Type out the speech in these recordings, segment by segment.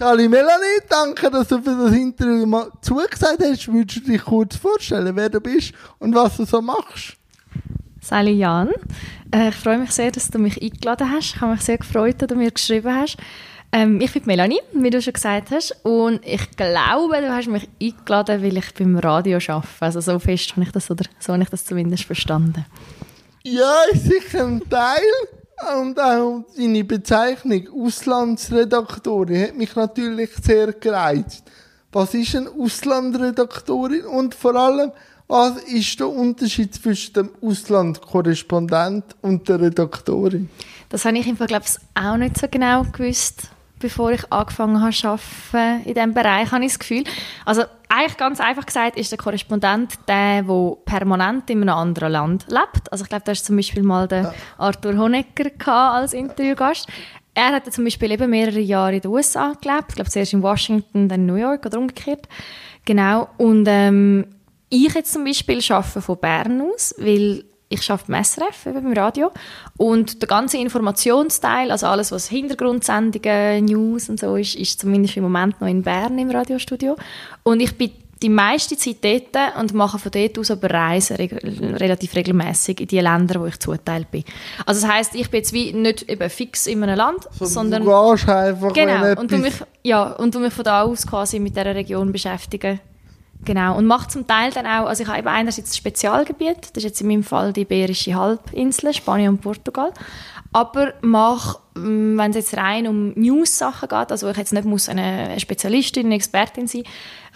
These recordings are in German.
Sali Melanie, danke, dass du für das Interview mal zugesagt hast. Würdest du dich kurz vorstellen, wer du bist und was du so machst? Sally Jan, äh, ich freue mich sehr, dass du mich eingeladen hast. Ich habe mich sehr gefreut, dass du mir geschrieben hast. Ähm, ich bin Melanie, wie du schon gesagt hast, und ich glaube, du hast mich eingeladen, weil ich beim Radio arbeite. Also so fest habe ich das, oder so habe ich das zumindest verstanden. Ja, ist sicher ein Teil. Und auch deine Bezeichnung Auslandsredaktorin hat mich natürlich sehr gereizt. Was ist eine Auslandredaktorin und vor allem, was ist der Unterschied zwischen dem Auslandkorrespondent und der Redaktorin? Das habe ich im glaube ich, auch nicht so genau gewusst, bevor ich angefangen habe zu arbeiten in diesem Bereich, habe ich das Gefühl. Also eigentlich ganz einfach gesagt ist der Korrespondent der, der permanent in einem anderen Land lebt. Also ich glaube, da ist zum Beispiel mal der. Arthur Honecker als Interviewgast. Er hat zum Beispiel eben mehrere Jahre in den USA gelebt. Ich glaube, zuerst in Washington, dann in New York oder umgekehrt. Genau. Und ähm, ich jetzt zum Beispiel arbeite von Bern aus, weil ich arbeite beim SRF, eben beim Radio. Und der ganze Informationsteil, also alles, was Hintergrundsendungen, News und so ist, ist zumindest im Moment noch in Bern im Radiostudio. Und ich bin die meiste Zeit dort und mache von dort aus aber Reisen reg relativ regelmäßig in die Länder, wo ich zuteilt bin. Also das heißt, ich bin jetzt wie nicht eben fix in einem Land, so, sondern du gehst einfach genau und du mich ja und du mich von da aus quasi mit der Region beschäftigen Genau, und macht zum Teil dann auch, also ich habe eben einerseits das Spezialgebiet, das ist jetzt in meinem Fall die Iberische Halbinsel, Spanien und Portugal, aber mache, mm, wenn es jetzt rein um News-Sachen geht, also ich jetzt nicht muss eine Spezialistin, eine Expertin sein,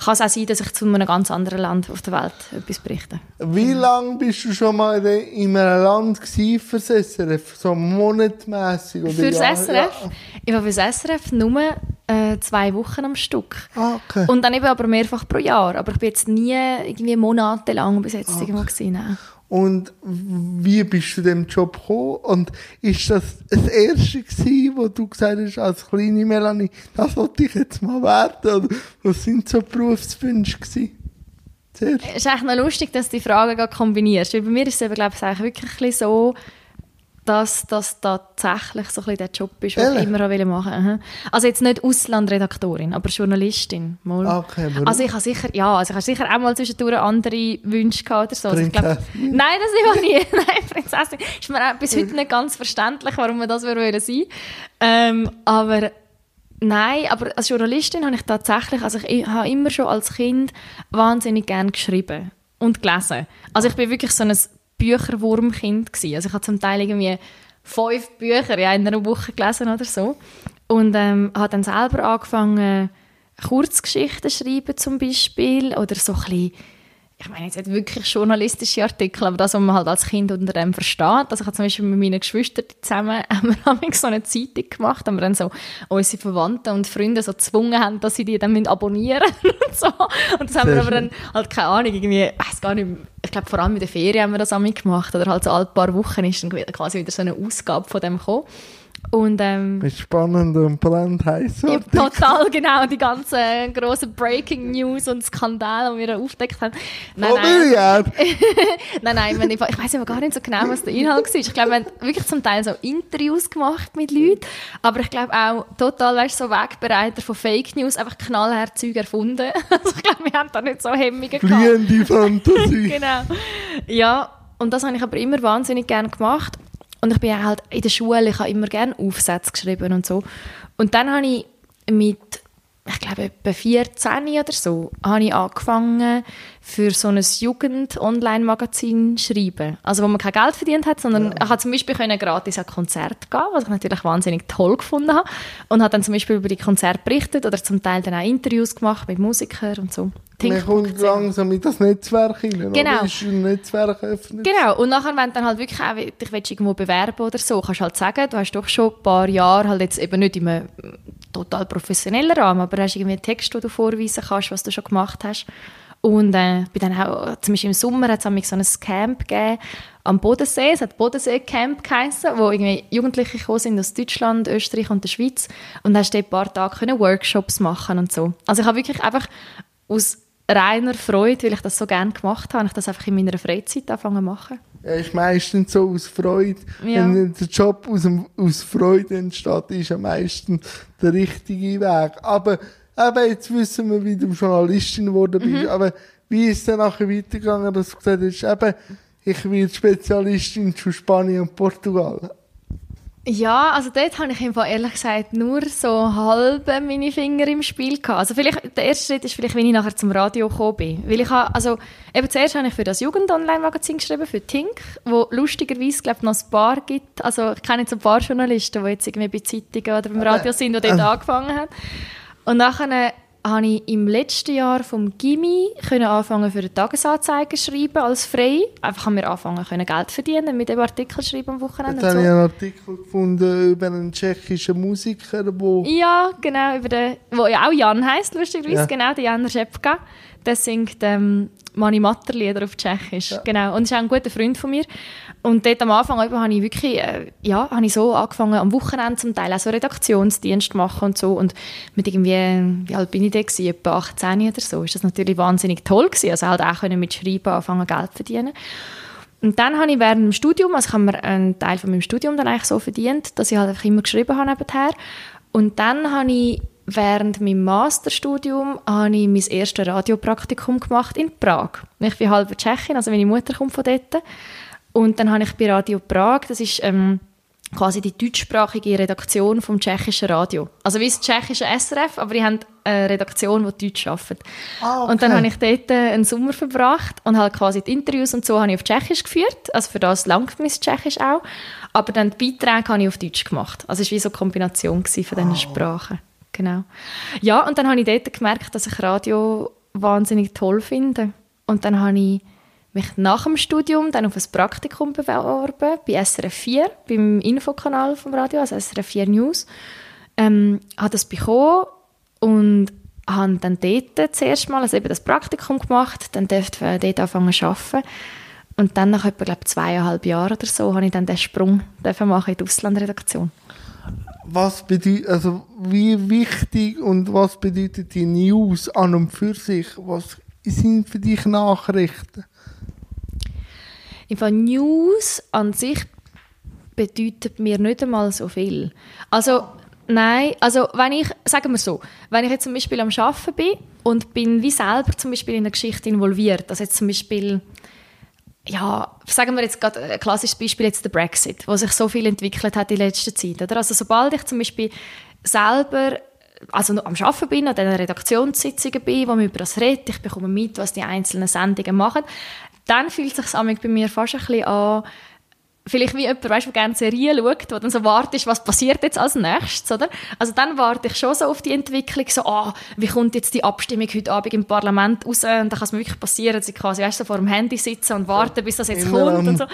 kann es auch sein, dass ich zu einem ganz anderen Land auf der Welt etwas berichte. Wie lange bist du schon mal in einem Land für das SRF? So monatmässig? Für das SRF? Ja. Ich war für das SRF nur äh, zwei Wochen am Stück. Ah, okay. Und dann eben aber mehrfach pro Jahr. Aber ich bin jetzt nie irgendwie monatelang bis jetzt okay. irgendwo gewesen. Und wie bist du dem Job gekommen? Und ist das das erste gewesen, wo du gesagt hast, als kleine Melanie, das wollte ich jetzt mal werden? Oder was sind so Berufswünsche gewesen? Es ist echt noch lustig, dass du die Fragen kombinierst. Weil bei mir ist es eben, glaube ich, wirklich so, dass das tatsächlich so ein der Job ist, den ich immer machen wollte. Also jetzt nicht Auslandredaktorin, aber Journalistin. Mal. Okay, also ich habe sicher, ja, also ich habe sicher auch mal zwischendurch andere Wünsche gehabt oder so. Also glaub, nein, das war nie. nein, Prinzessin. Ist mir auch bis heute nicht ganz verständlich, warum man das sein würde. Ähm, aber Nein, aber als Journalistin habe ich tatsächlich, also ich habe immer schon als Kind wahnsinnig gern geschrieben und gelesen. Also ich bin wirklich so ein Bücherwurmkind gewesen. Also ich habe zum Teil irgendwie fünf Bücher in einer Woche gelesen oder so. Und ähm, habe dann selber angefangen, Kurzgeschichten schreiben zum Beispiel oder so ein bisschen ich meine jetzt nicht wirklich journalistische Artikel, aber das, was man halt als Kind unter dem versteht. Also ich habe zum Beispiel mit meinen Geschwistern zusammen haben wir so eine Zeitung gemacht, haben wir dann so unsere Verwandten und Freunde so gezwungen haben, dass sie die dann abonnieren und so. Und das haben wir aber dann halt keine Ahnung, irgendwie, ich weiß gar nicht, ich glaube vor allem in der Ferien haben wir das auch gemacht oder halt so alle paar Wochen ist dann quasi wieder so eine Ausgabe von dem gekommen. Und, ähm, Mit spannenden und brand heiß. Total, genau. Die ganzen grossen Breaking News und Skandale, die wir aufgedeckt haben. Nein, oh, nein. nein, nein, ich, ich weiß aber gar nicht so genau, was der Inhalt war. Ich glaube, wir haben wirklich zum Teil so Interviews gemacht mit Leuten, aber ich glaube auch total, weißt, so Wegbereiter von Fake News, einfach knallhart Zeug erfunden. Also ich glaube, wir haben da nicht so Hemmungen gehabt. Fliehende Fantasie. genau. Ja, und das habe ich aber immer wahnsinnig gerne gemacht. Und ich bin halt in der Schule, ich habe immer gerne Aufsätze geschrieben und so. Und dann habe ich mit, ich glaube, etwa 14 oder so, habe ich angefangen, für so ein Jugend-Online-Magazin schreiben. Also wo man kein Geld verdient hat, sondern ja. ich konnte zum Beispiel können gratis an Konzert gehen, was ich natürlich wahnsinnig toll gefunden habe. Und habe dann zum Beispiel über die Konzerte berichtet oder zum Teil dann auch Interviews gemacht mit Musikern und so. Man kommt langsam in das Netzwerk hinein. Genau. Ist ein Netzwerk öffnet. Genau. Und nachher, wenn du dann halt wirklich auch dich willst, irgendwo bewerben oder so, kannst du halt sagen, du hast doch schon ein paar Jahre halt jetzt eben nicht in einem total professionellen Rahmen, aber hast irgendwie einen Text, den du vorweisen kannst, was du schon gemacht hast. Und äh, bin dann auch, zum Beispiel im Sommer hat es so ein Camp gegeben am Bodensee. Es hat Bodensee-Camp geheißen, wo irgendwie Jugendliche gekommen sind aus Deutschland, Österreich und der Schweiz. Und dann hast du ein paar Tage können Workshops machen und so. Also ich habe wirklich einfach aus reiner Freude, weil ich das so gerne gemacht habe, ich das einfach in meiner Freizeit angefangen zu machen. Er ist meistens so aus Freude. Ja. Wenn der Job aus, aus Freude entsteht, ist am meisten der richtige Weg. Aber eben, jetzt wissen wir, wie du Journalistin geworden bist. Mhm. Aber wie ist es dann nachher weitergegangen, dass du gesagt hast, eben, ich will Spezialistin zu Spanien und Portugal? Ja, also dort habe ich einfach ehrlich gesagt nur so halb meine Finger im Spiel gehabt. Also vielleicht, der erste Schritt ist vielleicht, wenn ich nachher zum Radio gekommen bin. Weil ich habe, also eben zuerst habe ich für das Jugend-Online-Magazin geschrieben, für Tink, wo lustigerweise, glaube ich, noch ein paar gibt. Also ich kenne jetzt ein paar Journalisten, die jetzt irgendwie bei Zeitungen oder beim Radio sind, die dort äh. angefangen haben. Und nachher habe ich im letzten Jahr vom Gimmi anfangen für den Tagesanzeiger schreiben als frei. Einfach haben wir anfangen können Geld verdienen mit dem Artikel schreiben am Wochenende. Jetzt habe so. ich einen Artikel gefunden über einen tschechischen Musiker, wo ja genau über den, wo ja auch Jan heißt lustigerweise ja. genau der Jan Schepka. Der singt ähm, Mani Matter Lieder auf Tschechisch ja. genau und ist auch ein guter Freund von mir. Und dort am Anfang habe ich wirklich, äh, ja, habe ich so angefangen, am Wochenende zum Teil auch so Redaktionsdienst machen und so. Und mit irgendwie, wie alt bin ich da gewesen? Etwa 18 oder so. Ist das natürlich wahnsinnig toll gewesen. Also halt auch können mit Schreiben anfangen, Geld verdienen. Und dann habe ich während dem Studium, also ich habe mir einen Teil von meinem Studium dann eigentlich so verdient, dass ich halt einfach immer geschrieben habe nebenher. Und dann habe ich während meinem Masterstudium habe ich mein erstes Radiopraktikum gemacht in Prag. Ich bin halbe Tschechin, also meine Mutter kommt von dort. Und dann habe ich bei Radio Prag, das ist ähm, quasi die deutschsprachige Redaktion vom tschechischen Radio. Also wie das tschechische SRF, aber die haben eine Redaktion, die Deutsch arbeitet. Ah, okay. Und dann habe ich dort äh, einen Sommer verbracht und halt quasi die Interviews und so habe ich auf Tschechisch geführt, also für das langt mein Tschechisch auch. Aber dann die Beiträge habe ich auf Deutsch gemacht. Also es war wie so eine Kombination von diesen oh. Sprachen. Genau. Ja, und dann habe ich dort gemerkt, dass ich Radio wahnsinnig toll finde. Und dann habe ich mich nach dem Studium dann auf ein Praktikum beworben bei SRF 4, beim Infokanal vom Radio, also SRF 4 News. Ähm, habe das bekommen und habe dann dort zuerst mal also eben das Praktikum gemacht, dann durfte ich dort anfangen zu arbeiten. Und dann nach etwa glaub, zweieinhalb Jahren oder so habe ich dann den Sprung machen in die Auslandredaktion. Was bedeutet, also wie wichtig und was bedeutet die News an und für sich? Was sind für dich Nachrichten? Im Fall News an sich bedeutet mir nicht einmal so viel. Also, nein, also wenn ich, sagen wir so, wenn ich jetzt zum Beispiel am Arbeiten bin und bin wie selber zum Beispiel in eine Geschichte involviert, also jetzt zum Beispiel, ja, sagen wir jetzt gerade ein klassisches Beispiel jetzt der Brexit, wo sich so viel entwickelt hat in letzter Zeit, oder? Also sobald ich zum Beispiel selber also am Arbeiten bin, an den Redaktionssitzungen bin, wo man über das redet, ich bekomme mit, was die einzelnen Sendungen machen, dann fühlt es sich bei mir fast ein bisschen an, vielleicht wie jemand, weißt, der gerne Serien schaut, wo dann so wartet, was passiert jetzt als nächstes, oder? Also dann warte ich schon so auf die Entwicklung, so, ah, wie kommt jetzt die Abstimmung heute Abend im Parlament raus? Und dann kann es mir wirklich passieren, dass ich quasi, weißt, so vor dem Handy sitze und warte, bis das jetzt Immer kommt und so.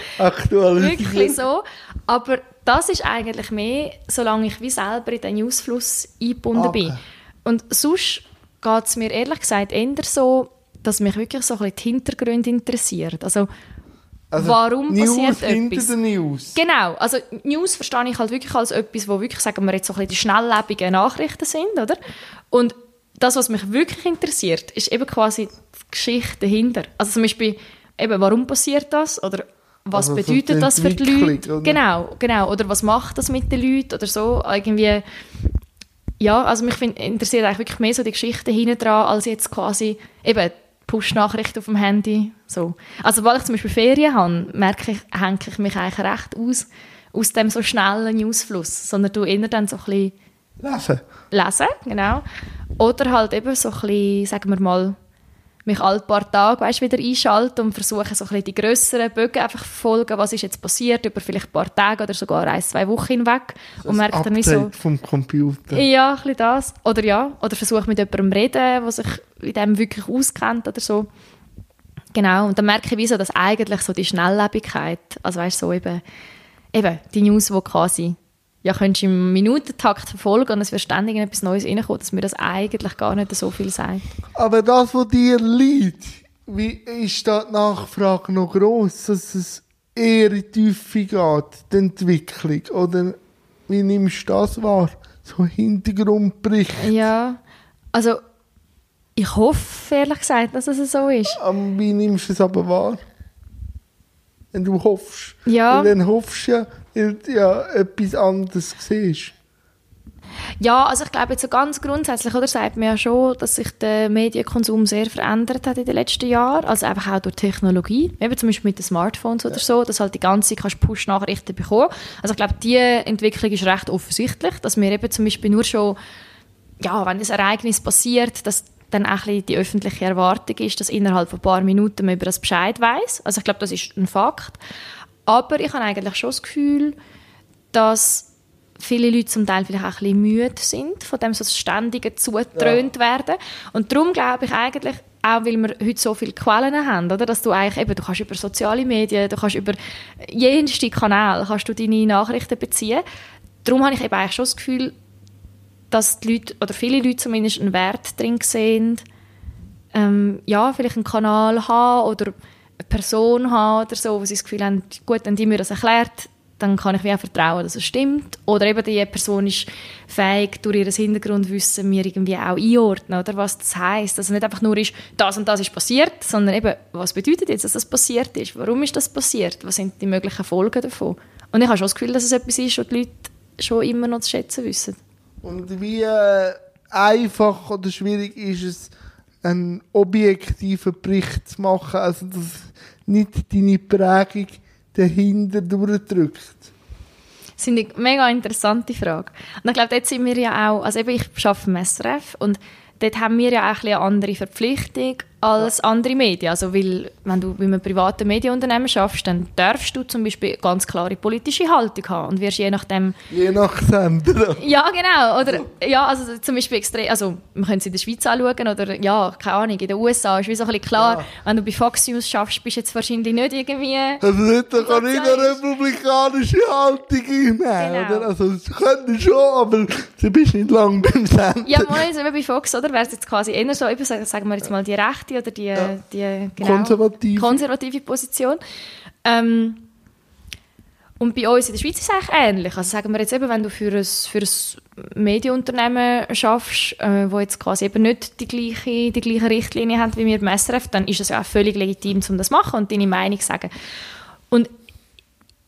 Wirklich so. Aber das ist eigentlich mehr, solange ich wie selber in den Newsfluss eingebunden okay. bin. Und sonst geht es mir ehrlich gesagt eher so, dass mich wirklich so ein bisschen die Hintergründe interessiert. Also, also warum News passiert etwas? Den News. Genau, also News verstehe ich halt wirklich als etwas, wo wirklich, sagen wir jetzt so ein bisschen die schnelllebigen Nachrichten sind, oder? Und das, was mich wirklich interessiert, ist eben quasi die Geschichte dahinter. Also zum Beispiel, eben, warum passiert das? Oder was also bedeutet so das für die Leute? Oder? Genau, genau. Oder was macht das mit den Leuten? Oder so. Irgendwie, ja, also mich find, interessiert eigentlich wirklich mehr so die Geschichte hinten dran, als jetzt quasi eben Push-Nachrichten auf dem Handy. So. Also, weil ich zum Beispiel Ferien habe, merke ich, hänge ich mich eigentlich recht aus, aus dem so schnellen Newsfluss, sondern du eher dann so ein bisschen lesen. Lesen, genau. Oder halt eben so ein bisschen, sagen wir mal, mich alle paar Tage weißt, wieder einschalten und versuchen, so ein bisschen die grösseren Bögen einfach verfolgen, was ist jetzt passiert, über vielleicht ein paar Tage oder sogar ein, zwei Wochen hinweg. Das und merke dann wie so... vom Computer. Ja, ein bisschen das. Oder ja, oder versuche mit jemandem reden, der sich in dem wirklich auskennt oder so. Genau, und dann merke ich, wie so, dass eigentlich so die Schnelllebigkeit, also weißt so eben, eben die News, die quasi ja, könntest im Minutentakt verfolgen und es wird ständig etwas Neues reinkommen, dass mir das eigentlich gar nicht so viel sagt. Aber das, was dir liegt, wie ist da die Nachfrage noch gross, dass es eher in die Tiefe geht, die Entwicklung? Oder wie nimmst du das wahr? So Hintergrundbericht? Ja, also ich hoffe ehrlich gesagt, dass es so ist. Wie nimmst du es aber wahr? wenn du hoffst. Ja. Weil dann hoffst du ja, ja etwas anderes siehst. Ja, also ich glaube jetzt so ganz grundsätzlich, oder, sagt man ja schon, dass sich der Medienkonsum sehr verändert hat in den letzten Jahren, also einfach auch durch Technologie, eben zum Beispiel mit den Smartphones oder so, dass halt die ganze Push-Nachrichten bekommen Also ich glaube, die Entwicklung ist recht offensichtlich, dass wir eben zum Beispiel nur schon, ja, wenn ein Ereignis passiert, dass dann auch ein die öffentliche Erwartung ist, dass innerhalb von ein paar Minuten man über das Bescheid weiß. Also ich glaube, das ist ein Fakt. Aber ich habe eigentlich schon das Gefühl, dass viele Leute zum Teil vielleicht auch ein bisschen müde sind von dem so ständigen zugetrönt ja. werden. Und darum glaube ich eigentlich, auch weil wir heute so viele Quellen haben, oder? dass du eigentlich eben, du kannst über soziale Medien, du kannst über jenste Kanal kannst du deine Nachrichten beziehen. Darum habe ich eben eigentlich schon das Gefühl, dass die Leute, oder viele Leute zumindest einen Wert drin sehen, ähm, ja, vielleicht einen Kanal haben oder eine Person haben oder so, wo sie das Gefühl haben, gut, wenn die mir das erklärt, dann kann ich wie auch vertrauen, dass es stimmt. Oder eben die Person ist fähig, durch ihr Hintergrundwissen mir irgendwie auch einordnen, oder was das heisst. Dass es nicht einfach nur ist, das und das ist passiert, sondern eben, was bedeutet jetzt, dass das passiert ist? Warum ist das passiert? Was sind die möglichen Folgen davon? Und ich habe schon das Gefühl, dass es etwas ist, was die Leute schon immer noch zu schätzen wissen. Und wie äh, einfach oder schwierig ist es, einen objektiven Bericht zu machen, also dass nicht deine Prägung dahinter durchdrückt? Das ist eine mega interessante Frage. Und ich glaube, dort sind wir ja auch, also eben ich arbeite im SRF und dort haben wir ja auch eine andere Verpflichtung als ja. andere Medien. Also weil, wenn du bei einem privaten Medienunternehmen schaffst, dann darfst du zum Beispiel ganz klare politische Haltung haben und wirst je nachdem... Je nach Sender. Ja, genau. Oder, ja, also zum Beispiel extrem, also man könnte es in der Schweiz anschauen oder ja, keine Ahnung, in den USA ist wie so ein bisschen klar, ja. wenn du bei Fox News schaffst, bist du jetzt wahrscheinlich nicht irgendwie... Also nicht, da kann nicht eine republikanische Haltung einnehmen, genau. oder? Also das können schon, aber du bist nicht lange beim Sender. Ja, mal, also bei Fox, oder, wäre es jetzt quasi eher so, eben, sagen wir jetzt mal die Rechte rechte oder die, ja. die genau, konservative. konservative Position. Ähm, und bei uns in der Schweiz ist es eigentlich ähnlich. Also sagen wir jetzt eben, wenn du für ein, für ein Medienunternehmen schaffst, äh, wo jetzt quasi eben nicht die gleiche, die gleiche Richtlinie hat wie wir im SRF, dann ist es ja auch völlig legitim, um das zu machen und deine Meinung zu sagen. Und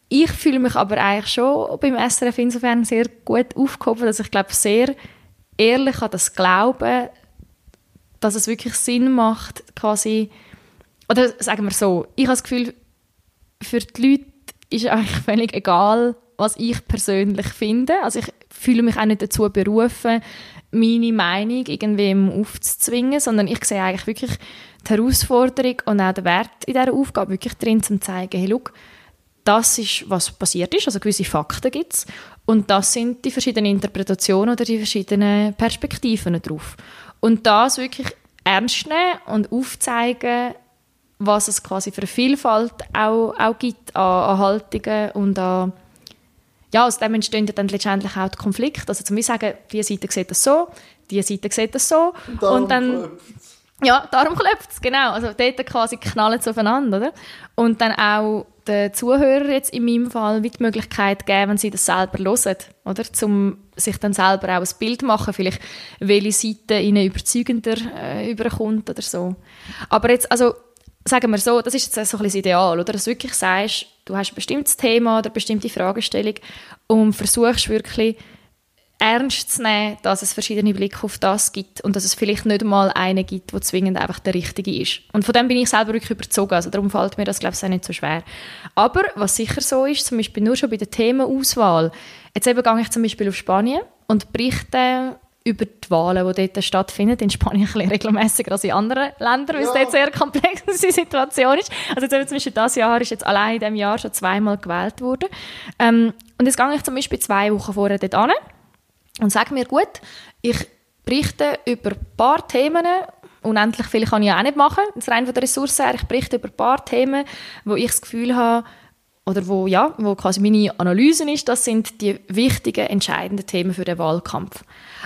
ich fühle mich aber eigentlich schon beim SRF insofern sehr gut aufgehoben, dass ich glaube, sehr ehrlich an das Glauben, dass es wirklich Sinn macht, quasi, oder sagen wir so, ich habe das Gefühl, für die Leute ist eigentlich völlig egal, was ich persönlich finde. Also ich fühle mich auch nicht dazu berufen, meine Meinung irgendwem aufzuzwingen, sondern ich sehe eigentlich wirklich die Herausforderung und auch den Wert in dieser Aufgabe wirklich drin, um zu zeigen, hey, look, das ist, was passiert ist, also gewisse Fakten gibt es und das sind die verschiedenen Interpretationen oder die verschiedenen Perspektiven darauf. Und das wirklich ernst nehmen und aufzeigen, was es quasi für eine Vielfalt auch, auch gibt an, an Haltungen und an ja, aus dem entstehen dann letztendlich auch die Konflikte. Also zum Beispiel sagen, die Seite sieht das so, die Seite sieht das so. Und, und dann... Ja, darum klopft es, genau. Also dort quasi knallen sie aufeinander, oder? Und dann auch den Zuhörern jetzt in meinem Fall die Möglichkeit geben, wenn sie das selber hören, oder? Um sich dann selber auch ein Bild machen, vielleicht welche Seite ihnen überzeugender äh, überkommt oder so. Aber jetzt, also sagen wir so, das ist jetzt so ein bisschen das Ideal, oder? Dass du wirklich sagst, du hast ein bestimmtes Thema oder eine bestimmte Fragestellung und versuchst wirklich ernst zu nehmen, dass es verschiedene Blicke auf das gibt und dass es vielleicht nicht mal einen gibt, der zwingend einfach der richtige ist. Und von dem bin ich selber wirklich überzogen, also darum fällt mir das, glaube ich, auch nicht so schwer. Aber was sicher so ist, zum Beispiel nur schon bei der Themenauswahl, jetzt eben gehe ich zum Beispiel auf Spanien und berichte über die Wahlen, die dort stattfinden. In Spanien ein bisschen regelmäßiger als in anderen Ländern, weil ja. es dort sehr komplexe Situation ist. Also jetzt zum Beispiel dieses Jahr ist jetzt allein in diesem Jahr schon zweimal gewählt worden. Ähm, und jetzt gehe ich zum Beispiel zwei Wochen vorher dort hin und sage mir, gut, ich berichte über ein paar Themen, unendlich viele kann ich auch nicht machen, das rein von der Ressource her, ich berichte über ein paar Themen, wo ich das Gefühl habe, oder wo, ja, wo quasi meine Analyse ist, das sind die wichtigen, entscheidenden Themen für den Wahlkampf.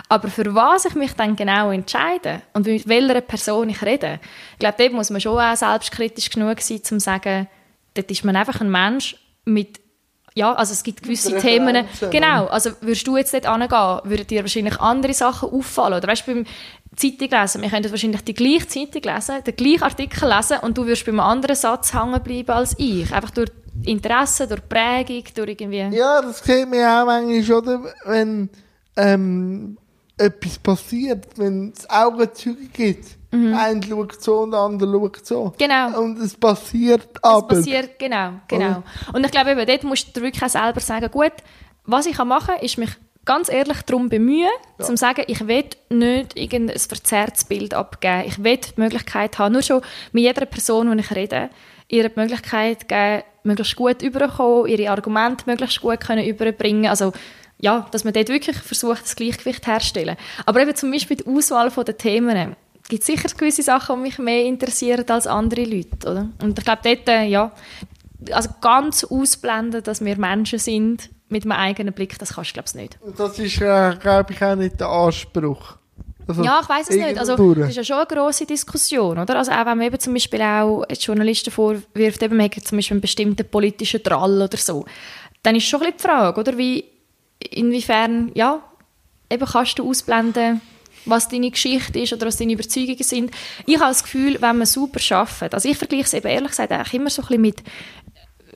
Aber für was ich mich dann genau entscheide und mit welcher Person ich rede, ich glaube, dort muss man schon auch selbstkritisch genug sein, um zu sagen, dort ist man einfach ein Mensch mit ja, also es gibt gewisse Themen. Genau, also würdest du jetzt dort hingehen, würden dir wahrscheinlich andere Sachen auffallen. Oder weißt du, beim Zeitung lesen, wir könnten wahrscheinlich die gleiche Zeitung lesen, den gleichen Artikel lesen und du würdest bei einem anderen Satz hängen bleiben als ich. Einfach durch Interesse, durch Prägung, durch irgendwie... Ja, das sieht man auch manchmal, oder? Wenn ähm, etwas passiert, wenn es Augenzeuge gibt. Mhm. Ein schaut so und der andere schaut so. Genau. Und es passiert aber. Es passiert, genau, genau. Und ich glaube eben, dort musst du wirklich auch selber sagen, gut, was ich machen kann, ist mich ganz ehrlich darum bemühen, ja. zu sagen, ich will nicht irgendein verzerrtes Bild abgeben. Ich will die Möglichkeit haben, nur schon mit jeder Person, die ich rede, ihr die Möglichkeit geben, möglichst gut überzukommen, ihre Argumente möglichst gut können überbringen Also, ja, dass man dort wirklich versucht, das Gleichgewicht herzustellen. Aber eben zum Beispiel die Auswahl der Themen gibt sicher gewisse Sachen, die mich mehr interessieren als andere Leute, oder? Und ich glaube, dort, äh, ja, also ganz ausblenden, dass wir Menschen sind, mit einem eigenen Blick, das kannst du, glaube ich, nicht. Das ist, äh, glaube ich, auch nicht der Anspruch. Also, ja, ich weiß es nicht. Also, das ist ja schon eine grosse Diskussion, oder? Also auch wenn man eben zum Beispiel auch Journalisten vorwirft, eben, man zum Beispiel einen bestimmten politischen Trall oder so, dann ist schon ein bisschen die Frage, oder? Wie, inwiefern, ja, eben kannst du ausblenden, was deine Geschichte ist oder was deine Überzeugungen sind. Ich habe das Gefühl, wenn man super arbeitet, also ich vergleiche es eben ehrlich gesagt eigentlich immer so ein bisschen mit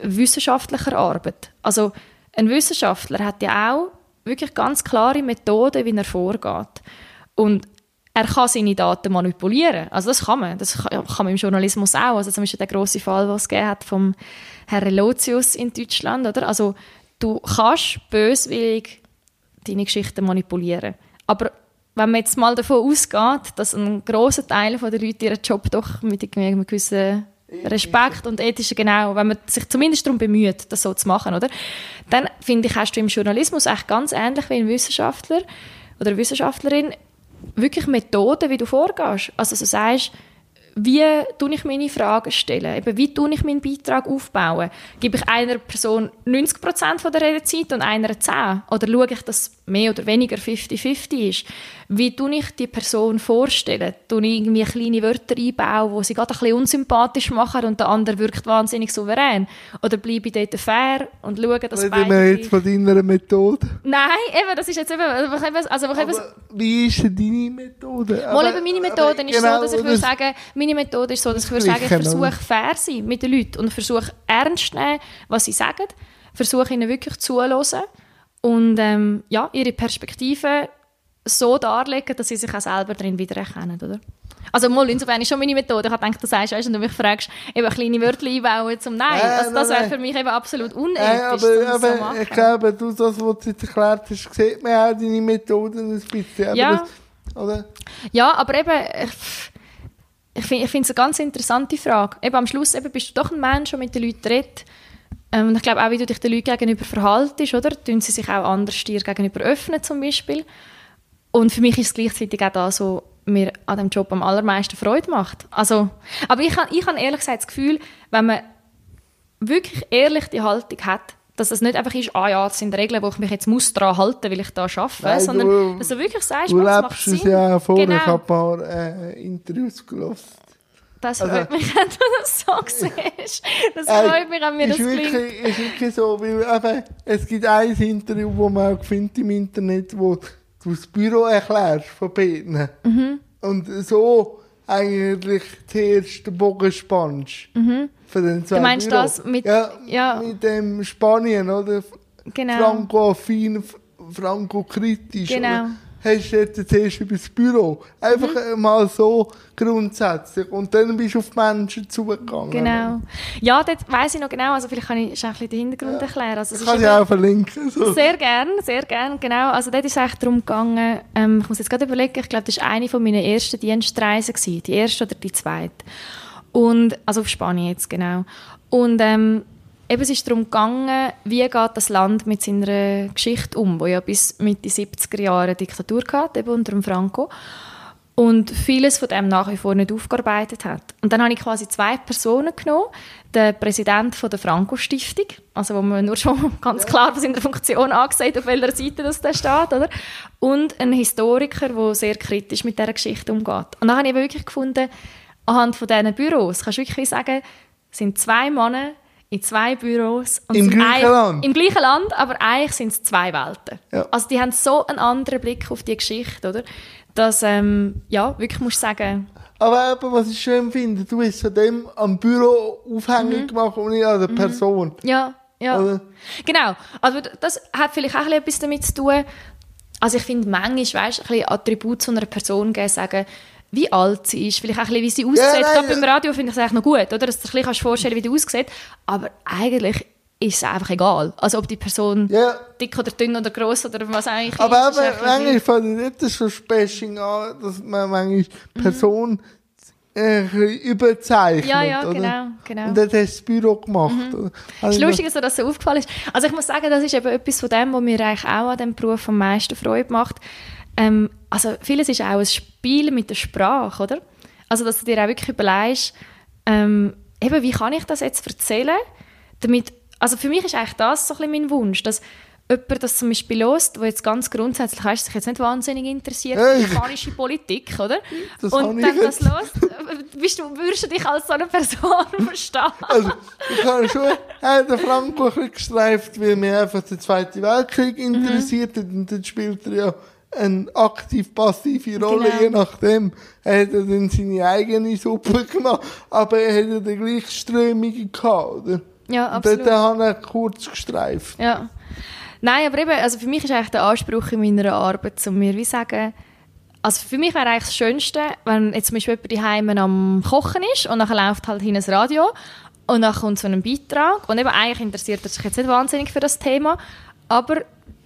wissenschaftlicher Arbeit. Also ein Wissenschaftler hat ja auch wirklich ganz klare Methoden, wie er vorgeht. Und er kann seine Daten manipulieren. Also das kann man. Das kann, man im Journalismus auch. Also zum Beispiel der große Fall, was es hat vom Herrn Relotius in Deutschland, oder? Also du kannst böswillig deine Geschichten manipulieren. Aber wenn man jetzt mal davon ausgeht, dass ein großer Teil der Leute ihren Job doch mit einem gewissen Respekt und ethische, genau, wenn man sich zumindest darum bemüht, das so zu machen, oder? Dann, finde ich, hast du im Journalismus echt ganz ähnlich wie ein Wissenschaftler oder Wissenschaftlerin wirklich Methoden, wie du vorgehst. Also, du sagst, wie tue ich meine Fragen stellen? Eben, wie tue ich meinen Beitrag aufbauen? Gebe ich einer Person 90 Prozent der Redezeit und einer 10? Oder schaue ich, dass mehr oder weniger 50-50 ist? Wie tue ich die Person vorstellen? Tue ich irgendwie kleine Wörter einbauen, die sie gerade ein bisschen unsympathisch machen und der andere wirkt wahnsinnig souverän? Oder bleibe ich dort fair und schaue, dass Reden beide... wir jetzt von deiner Methode? Nein, eben, das ist jetzt eben... Also, aber wie ist denn deine Methode? Mal eben meine Methode ist genau, so, dass ich würde sagen, meine Methode ist so, dass ich würde sagen, ich versuche fair zu sein mit den Leuten und versuche ernst zu nehmen, was sie sagen, versuche ihnen wirklich zuzuhören und ähm, ja, ihre Perspektive so darlegen, dass sie sich auch selber darin wiedererkennen, oder? Also mal, insofern ist schon meine Methode. Ich habe gedacht, du sagst, weißt, und du mich fragst, eben kleine Wörter einbauen zum Nein. Äh, also das wäre für mich eben absolut unethisch, äh, aber, aber so ich glaube, du, das, was du jetzt erklärt hast, sieht man auch deine Methoden ein bisschen. Aber ja. Das, oder? ja, aber eben, ich, finde es eine ganz interessante Frage. Eben am Schluss eben bist du doch ein Mensch, der mit den Leuten redet. Ähm, und ich glaube auch, wie du dich den Leuten gegenüber verhaltest, oder? Tun sie sich auch anders dir gegenüber öffnen zum Beispiel. Und für mich ist es gleichzeitig auch das, was mir an dem Job am allermeisten Freude macht. Also, aber ich habe ich hab ehrlich gesagt das Gefühl, wenn man wirklich ehrlich die Haltung hat, dass es nicht einfach ist, ah ja, das sind Regeln, wo ich mich jetzt muss daran halten, weil ich da arbeite, Nein, sondern du, dass du wirklich sagst, du das macht Sinn. es ja vor, genau. ich habe ein paar äh, Interviews gelesen. Das also, freut mich, wenn du das so siehst. Das äh, freut mich, wenn mir das wirklich, klingt. ist wirklich so, weil eben, es gibt ein Interview, das man auch findet im Internet, wo du das Büro erklärst von beiden. Mhm. Und so eigentlich zuerst den Bogen spannst. Mhm. Für den du meinst Büro. das mit, ja, ja. mit dem Spanien, oder? Genau. Franco-affin, franco-kritisch. Genau. Oder? Hast du jetzt zuerst über das Büro. Einfach mhm. mal so grundsätzlich. Und dann bist du auf die Menschen zugegangen. Genau. Ja, das weiss ich noch genau. Also vielleicht kann ich ein bisschen den Hintergrund ja. erklären. Also, das kann ich auch verlinken. So. Sehr gerne, sehr gerne, genau. Also dort ist es darum gegangen, ähm, ich muss jetzt gerade überlegen, ich glaube, das war eine von meinen ersten Dienstreisen gewesen. Die erste oder die zweite. Und, also auf Spanien jetzt, genau. Und ähm, eben, es ist darum gegangen, wie geht das Land mit seiner Geschichte um, wo ja bis Mitte 70er Jahre Diktatur hatte, eben unter dem Franco. Und vieles von dem nach wie vor nicht aufgearbeitet hat. Und dann habe ich quasi zwei Personen genommen. Den Präsident von der Franco-Stiftung, also wo man nur schon ganz klar in der Funktion angesagt auf welcher Seite das da steht, oder? Und einen Historiker, der sehr kritisch mit dieser Geschichte umgeht. Und dann habe ich wirklich gefunden, anhand von diesen Büros, kannst du wirklich sagen, sind zwei Männer, in zwei Büros. Im gleichen Land? Im gleichen Land, aber eigentlich sind es zwei Welten. Ja. Also die haben so einen anderen Blick auf die Geschichte, oder? Dass, ähm, ja, wirklich musst du sagen, Aber eben, was ich schön finde, du hast von dem am Büro aufhängig gemacht und nicht an der Person. ja, ja. Also- Genau. Also das hat vielleicht auch etwas damit zu tun. Also ich finde, manchmal, weißt, ein bisschen Attribute zu einer Person geben, sagen, wie alt sie ist, vielleicht auch ein bisschen, wie sie aussieht. nein, Gerade ja. beim Radio finde ich es eigentlich noch gut, oder? Dass du dir ein bisschen kannst vorstellen wie die aussieht. Aber eigentlich ist es einfach egal. Also ob die Person Ja. dick oder dünn oder gross oder was eigentlich Aber ist. eigentlich manchmal fände ich nicht das schon Bashing an, dass man manchmal Person äh, überzeichnet. Ja, ja, oder? genau, genau. Und dann hast du das Büro gemacht. Es Also ist lustig, dass das so aufgefallen ist. Also ich muss sagen, das ist eben etwas von dem, was mir eigentlich auch an diesem Beruf am meisten Freude macht. Ähm, also vieles ist auch ein Spiel mit der Sprache, oder? Also dass du dir auch wirklich überlegst, ähm, eben, wie kann ich das jetzt erzählen, damit, also für mich ist eigentlich das so ein bisschen mein Wunsch, dass jemand das zum Beispiel lost, der jetzt ganz grundsätzlich weißt, sich jetzt nicht wahnsinnig interessiert für Hey. japanische Politik, oder? Das Und dann das lost, bist du, würdest du dich als so eine Person verstehen? Also, ich habe schon den Franco ein bisschen gestreift, weil mir einfach der Zweite Weltkrieg Mhm. interessiert hat. Und dann spielt er ja eine aktiv-passive Rolle, Genau. je nachdem. Er hat er dann seine eigene Suppe gemacht, aber er hat ja die gleiche Strömung gehabt, oder? Ja, Und absolut. dort habe ich kurz gestreift. Ja. Nein, aber eben, also für mich ist eigentlich der Anspruch in meiner Arbeit, um mir wie sagen, also für mich wäre eigentlich das Schönste, wenn jetzt zum Beispiel jemand daheim am Kochen ist und dann läuft halt hin ein Radio und dann kommt so ein Beitrag und eben eigentlich interessiert er sich jetzt nicht wahnsinnig für das Thema, aber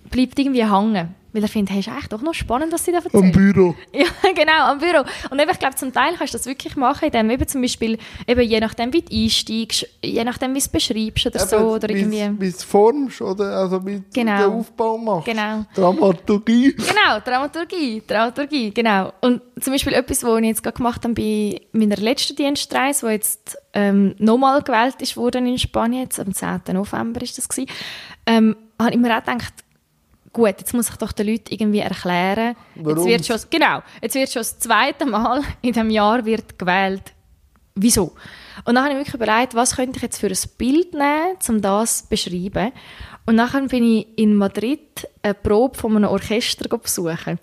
bleibt irgendwie hängen. Weil er findet, hey, ist eigentlich doch noch spannend, was sie da Am erzählen. Büro. Ja, genau, am Büro. Und eben, ich glaube, zum Teil kannst du das wirklich machen, indem eben zum Beispiel, eben je nachdem, wie du einsteigst, je nachdem, wie du es beschreibst oder so, oder irgendwie... Wie du es formst, oder? Also, wie du Genau. den Aufbau machst. Genau. Dramaturgie. Genau, Dramaturgie, Dramaturgie, genau. Und zum Beispiel etwas, was ich jetzt gerade gemacht habe bei meiner letzten Dienstreise, wo jetzt ähm, nochmal gewählt ist worden in Spanien, jetzt am 10. November ist das gewesen, ähm, habe ich mir auch gedacht, gut, jetzt muss ich doch den Leuten irgendwie erklären, jetzt Warum? wird schon, genau, jetzt wird schon das zweite Mal in diesem Jahr wird gewählt. Wieso? Und dann habe ich wirklich überlegt, was könnte ich jetzt für ein Bild nehmen, um das zu beschreiben. Und dann bin ich in Madrid eine Probe von einem Orchester besuchen.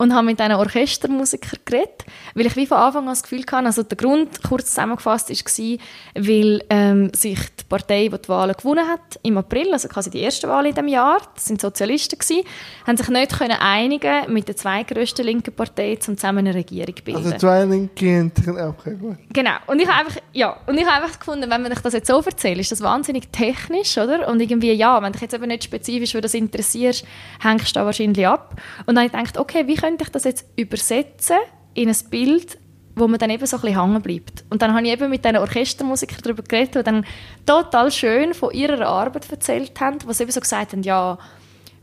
Und habe mit diesen Orchestermusikern geredet, weil ich wie von Anfang an das Gefühl hatte, also der Grund, kurz zusammengefasst, war, weil ähm, sich die Partei, die die Wahlen gewonnen hat, im April, also quasi die erste Wahl in diesem Jahr, das sind Sozialisten gewesen, haben sich nicht können einigen mit der zweitgrößten linken Partei, um zusammen eine Regierung zu bilden. Also, zwei Linke. Okay, gut. Genau. Und ich habe einfach, ja, und ich habe einfach gefunden, wenn man das jetzt so erzählt, ist das wahnsinnig technisch, oder? Und irgendwie, ja, wenn dich jetzt eben nicht spezifisch für das interessierst, hängst du da wahrscheinlich ab. Und dann habe ich gedacht, okay, wie könnte ich das jetzt übersetzen in ein Bild, wo man dann eben so ein bisschen hängen bleibt. Und dann habe ich eben mit diesen Orchestermusikern darüber geredet, die dann total schön von ihrer Arbeit erzählt haben, wo sie eben so gesagt haben, ja,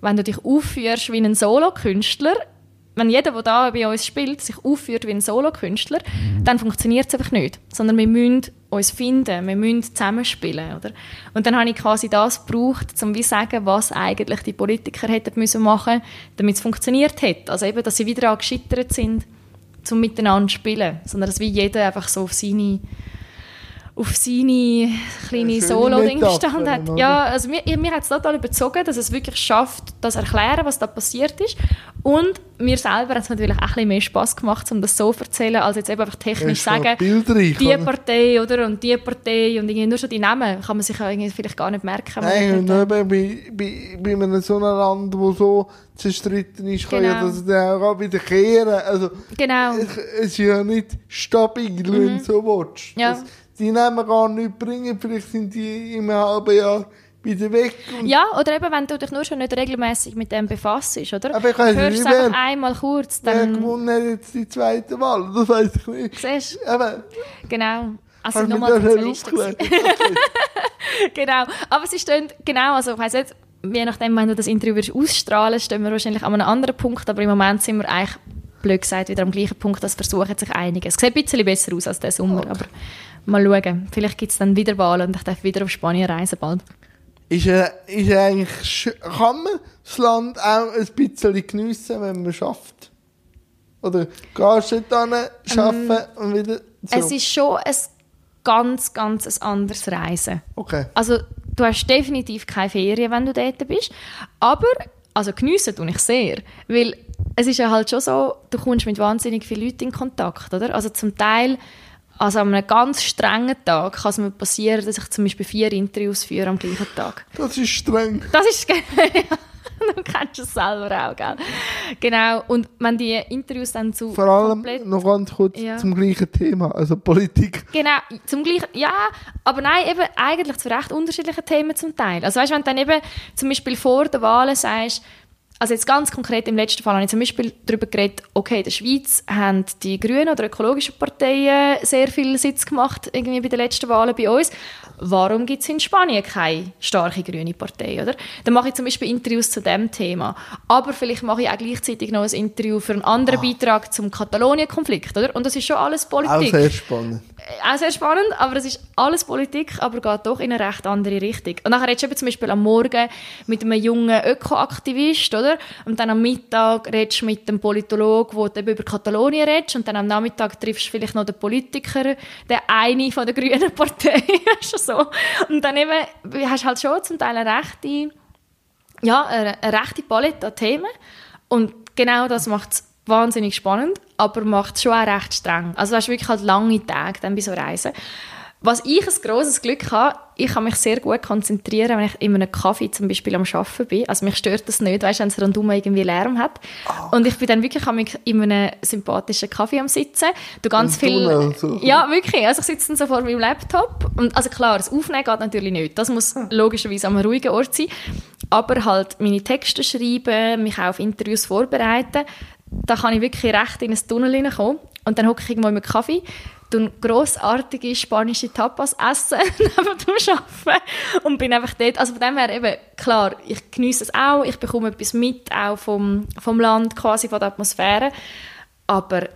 wenn du dich aufführst wie ein Solokünstler, wenn jeder, der da bei uns spielt, sich aufführt wie ein Solokünstler, dann funktioniert es einfach nicht. Sondern wir müssen uns finden, wir müssen zusammenspielen. Oder? Und dann habe ich quasi das gebraucht, um wie sagen, was eigentlich die Politiker hätten müssen machen damit es funktioniert hätte. Also eben, dass sie wieder daran gescheitert sind, zum miteinander zu spielen. Sondern dass wie jeder einfach so auf seine auf seine kleine Solo-Ding gestanden hat. oder? Ja, also mir, mir hat es total überzogen, dass es wirklich schafft, das zu erklären, was da passiert ist. Und mir selber hat es natürlich auch ein bisschen mehr Spass gemacht, um das so zu erzählen, als jetzt eben einfach technisch sagen, bildreich, die oder? Partei oder und die Partei und irgendwie nur schon die Namen kann man sich ja irgendwie vielleicht gar nicht merken. Nein, eben bei, bei, bei einem so einem Land, wo so zerstritten ist, kann ja Genau. das dann auch wieder kehren. Also, Genau. es es ist ja nicht stabil, wenn du so willst. Mhm. Ja. Das, die nehmen gar nichts bringen, vielleicht sind die im halben Jahr wieder weg. Ja, oder eben, wenn du dich nur schon nicht regelmäßig mit dem befasst, oder? Aber ich weiss Hörst nicht, wer- einmal kurz, Wer dann gewonnen hat jetzt die zweite Wahl? Das weiß ich nicht. siehst du, Aber, genau. Also mich nochmal genau. Aber sie stehen, genau, also ich weiss nicht, je nachdem, wenn du das Interview ausstrahlen stehen wir wahrscheinlich an einem anderen Punkt, aber im Moment sind wir eigentlich, blöd gesagt, wieder am gleichen Punkt, dass versuchen sich einigen. Es sieht ein bisschen besser aus als der Sommer, aber mal schauen. Vielleicht gibt es dann wieder Wahlen und ich darf wieder auf Spanien reisen bald. Ist, äh, ist eigentlich, kann man das Land auch ein bisschen geniessen, wenn man schafft? Oder gehst du dort hin, arbeiten und wieder zurück? Ähm, Es ist schon ein ganz, ganz ein anderes Reisen. Okay. Also du hast definitiv keine Ferien, wenn du dort bist. Aber, also geniessen tue ich sehr. Weil es ist ja halt schon so, du kommst mit wahnsinnig vielen Leuten in Kontakt, oder? Also zum Teil, also an einem ganz strengen Tag kann es mir passieren, dass ich zum Beispiel vier Interviews führe am gleichen Tag. Das ist streng. Das ist du kennst es selber auch, gell? Genau. Und wenn die Interviews dann zu Vor allem noch ganz kurz Ja. zum gleichen Thema, also Politik. Genau, zum gleichen, ja, aber nein, eben eigentlich zu recht unterschiedlichen Themen zum Teil. Also weißt, wenn du dann eben zum Beispiel vor der Wahl sagst, also jetzt ganz konkret im letzten Fall habe ich zum Beispiel darüber geredet, okay, in der Schweiz haben die Grünen oder ökologischen Parteien sehr viel Sitz gemacht irgendwie bei den letzten Wahlen bei uns. Warum gibt es in Spanien keine starke grüne Partei, oder? Dann mache ich zum Beispiel Interviews zu dem Thema. Aber vielleicht mache ich auch gleichzeitig noch ein Interview für einen anderen Beitrag zum Katalonien-Konflikt, oder? Und das ist schon alles Auch Politik sehr spannend. auch sehr spannend, aber es ist alles Politik, aber geht doch in eine recht andere Richtung. Und nachher redest du eben zum Beispiel am Morgen mit einem jungen Ökoaktivist, oder? Und dann am Mittag redest du mit einem Politologen, du eben über Katalonien redest, und dann am Nachmittag triffst du vielleicht noch den Politiker, der eine von der grünen Partei, so. Und dann eben hast du halt schon zum Teil eine rechte, ja, eine, eine rechte Palette an Themen. Und genau das macht es wahnsinnig spannend, aber macht es schon auch recht streng. Also du hast wirklich halt lange Tage dann bei so Reisen. Was ich ein grosses Glück habe, ich kann mich sehr gut konzentrieren, wenn ich in einem Kaffee zum Beispiel am Arbeiten bin. Also mich stört das nicht, weißt, wenn es rundum irgendwie Lärm hat. Und ich bin dann wirklich am- in einem sympathischen Kaffee am Sitzen. Du ganz Im viel... Tunnel, so. Ja, wirklich. Also ich sitze dann so vor meinem Laptop. Und also klar, das Aufnehmen geht natürlich nicht. Das muss logischerweise an einem ruhigen Ort sein. Aber halt meine Texte schreiben, mich auch auf Interviews vorbereiten, da kann ich wirklich recht in ein Tunnel hineinkommen. Und dann hocke ich irgendwo im Kaffee, tue grossartige spanische Tapas essen, neben dem Arbeiten und bin einfach dort. Also von dem her eben, klar, ich genieße es auch, ich bekomme etwas mit, auch vom, vom Land, quasi von der Atmosphäre. Aber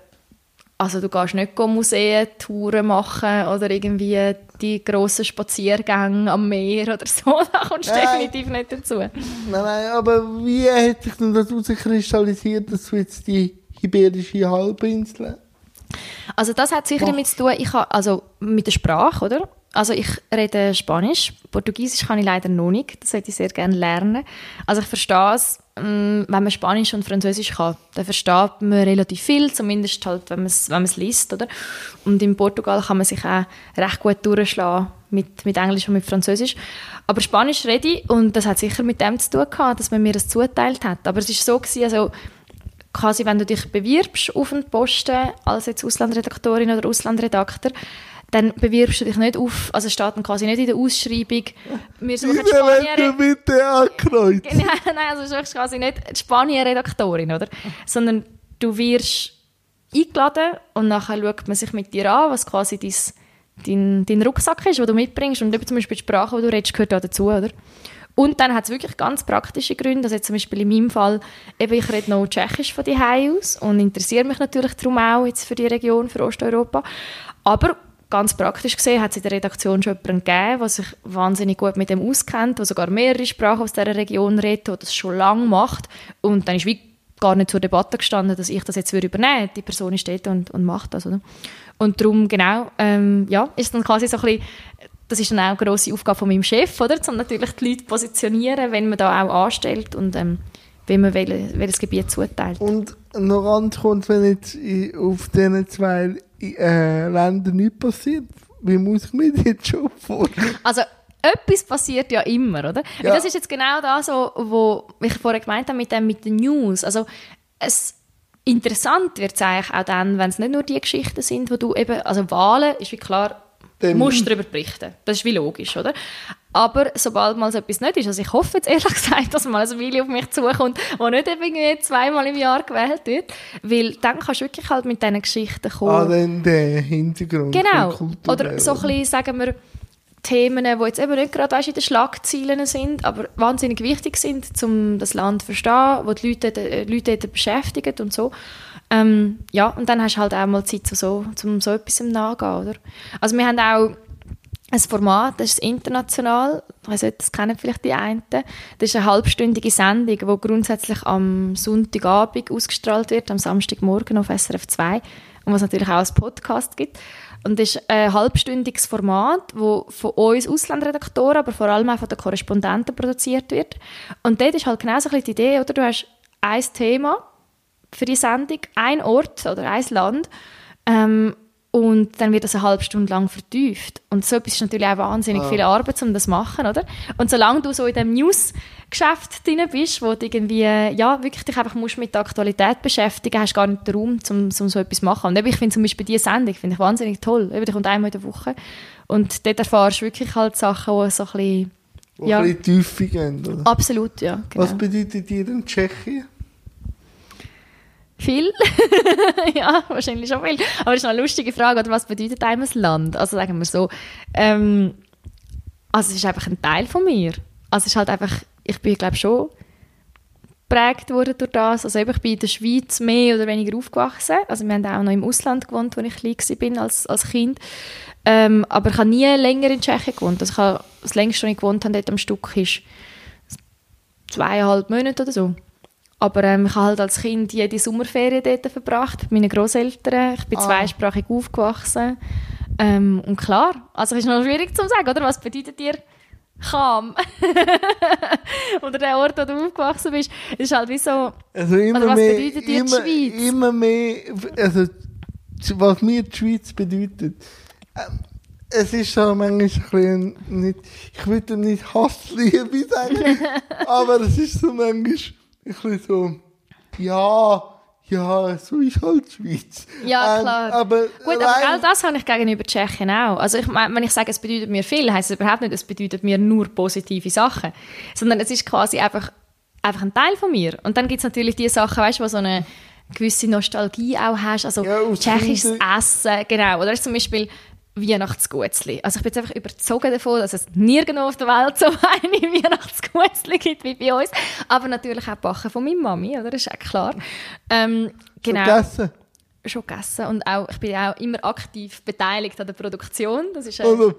also du gehst nicht Museen, Touren machen oder irgendwie die grossen Spaziergänge am Meer oder so. Da kommst du definitiv nicht dazu. Nein, nein, aber wie hat sich denn das herauskristallisiert, dass du jetzt die Iberische Halbinsel Also das hat sicher Mach. damit zu tun, ich habe, also mit der Sprache, oder? Also ich rede Spanisch, Portugiesisch kann ich leider noch nicht, das hätte ich sehr gerne lernen. Also ich verstehe es, ähm, wenn man Spanisch und Französisch kann, dann versteht man relativ viel, zumindest halt, wenn man es, wenn man es liest, oder? Und in Portugal kann man sich auch recht gut durchschlagen mit, mit Englisch und mit Französisch. Aber Spanisch rede ich und das hat sicher mit dem zu tun gehabt, dass man mir das zuteilt hat. Aber es ist so gewesen, also quasi, wenn du dich bewirbst auf einen Posten als jetzt Auslandredaktorin oder Auslandredakteur, dann bewirbst du dich nicht auf, also steht dann quasi nicht in der Ausschreibung, wir suchen Spanierin. bitte angekreuzt? Nein, nein, also du suchst quasi nicht die Spanier-Redaktorin, oder? Sondern du wirst eingeladen und nachher schaut man sich mit dir an, was quasi dein, dein, dein Rucksack ist, den du mitbringst und eben zum Beispiel die Sprache, die du redest, gehört auch dazu, oder? Und dann hat es wirklich ganz praktische Gründe. Also jetzt zum Beispiel in meinem Fall, eben ich rede noch Tschechisch von die aus und interessiere mich natürlich darum auch jetzt für die Region, für Osteuropa. Aber ganz praktisch gesehen hat es in der Redaktion schon jemanden gegeben, der sich wahnsinnig gut mit dem auskennt, der sogar mehrere Sprachen aus dieser Region redet, der das schon lange macht. Und dann ist wie gar nicht zur Debatte gestanden, dass ich das jetzt übernehmen würde. Die Person ist dort und, und macht das. Oder? Und darum, genau, ähm, ja, ist dann quasi so ein bisschen, das ist dann auch eine grosse Aufgabe von meinem Chef, oder? Um natürlich die Leute positionieren, wenn man da auch anstellt und ähm, wenn man wel- welches Gebiet zuteilt. Und noch kurz, wenn jetzt auf diesen zwei äh, Ländern nichts passiert, wie muss ich mir jetzt schon vor? Also, etwas passiert ja immer, oder? Ja. Das ist jetzt genau das, wo ich vorher gemeint habe mit, dem, mit den News. Also, es interessant wird es eigentlich auch dann, wenn es nicht nur die Geschichten sind, wo du eben, also Wahlen ist wie klar, Dann- musst darüber berichten. Das ist wie logisch, oder? Aber sobald mal so etwas nicht ist, also ich hoffe jetzt ehrlich gesagt, dass mal ein Video auf mich zukommt, wo nicht irgendwie zweimal im Jahr gewählt wird, weil dann kannst du wirklich halt mit diesen Geschichten kommen. Ah, dann der Hintergrund. Genau. Oder so ein bisschen, sagen wir, Themen, die jetzt eben nicht gerade weißt, in den Schlagzeilen sind, aber wahnsinnig wichtig sind, um das Land zu verstehen, wo die Leute, die Leute dort beschäftigen und so. Ähm, ja, und dann hast du halt auch mal Zeit, zu so, zum so etwas nachgehen, oder? Also wir haben auch ein Format, das ist international, nicht, das kennen vielleicht die einen. Das ist eine halbstündige Sendung, die grundsätzlich am Sonntagabend ausgestrahlt wird, am Samstagmorgen auf SRF 2. und was natürlich auch als Podcast gibt. Und das ist ein halbstündiges Format, das von uns Auslandredaktoren, aber vor allem auch von den Korrespondenten produziert wird. Und dort ist halt genau so ein die Idee, oder? Du hast ein Thema für die Sendung, ein Ort oder ein Land ähm, und dann wird das eine halbe Stunde lang vertieft. Und so etwas ist natürlich auch wahnsinnig ah. viel Arbeit, um das zu machen, oder? Und solange du so in dem News-Geschäft drin bist, wo du irgendwie, ja, wirklich dich einfach musst mit der Aktualität beschäftigen, hast du gar nicht den Raum, um, um so etwas zu machen. Und ich finde zum Beispiel diese Sendung finde ich wahnsinnig toll. Die kommt einmal in der Woche. Und dort erfahrst du wirklich halt Sachen, die so ein bisschen... Wo ja, ein bisschen tiefer gehen, oder? Absolut, ja. Genau. Was bedeutet dir in Tschechien? Viel. ja, wahrscheinlich schon viel. Aber es ist eine lustige Frage, oder was bedeutet einem ein Land? Also sagen wir so, ähm, also es ist einfach ein Teil von mir. Also es ist halt einfach, ich bin glaube schon geprägt worden durch das. Also ich bin in der Schweiz mehr oder weniger aufgewachsen. Also wir haben auch noch im Ausland gewohnt, als ich klein war als, als Kind. Ähm, aber ich habe nie länger in Tschechien gewohnt. Also ich habe, das längste, was ich gewohnt habe, dort am Stück ist zweieinhalb Monate oder so. Aber ähm, ich habe halt als Kind jede Sommerferien dort verbracht, mit meinen Großeltern. Ich bin ah. zweisprachig aufgewachsen. Ähm, und klar, also es ist noch schwierig zu sagen, oder? Was bedeutet dir Kam? oder der Ort, wo du aufgewachsen bist, ist halt wie so... Also immer was mehr, bedeutet dir immer, die Schweiz? Immer mehr, also was mir die Schweiz bedeutet. Ähm, es ist so manchmal ein bisschen nicht, ich würde nicht Hassliebe sagen, aber es ist so manchmal bisschen so, ja, ja, so ist halt die Schweiz. Ja, ähm, klar. aber Gut, aber genau das habe ich gegenüber Tschechien auch. Also ich meine, wenn ich sage, es bedeutet mir viel, heisst es überhaupt nicht, es bedeutet mir nur positive Sachen. Sondern es ist quasi einfach, einfach ein Teil von mir. Und dann gibt es natürlich die Sachen, weißt du, wo so eine gewisse Nostalgie auch hast. Also ja, tschechisches Essen, genau. Oder zum Beispiel Weihnachtsgutzli. Also ich bin jetzt einfach überzogen davon, dass es nirgendwo auf der Welt so eine Weihnachtsgutzli gibt wie bei uns. Aber natürlich auch Backen von meiner Mami, oder? Das ist auch klar. Ähm, genau. Gegessen? Schon gegessen. Und auch, ich bin auch immer aktiv beteiligt an der Produktion. Das ist, äh, also,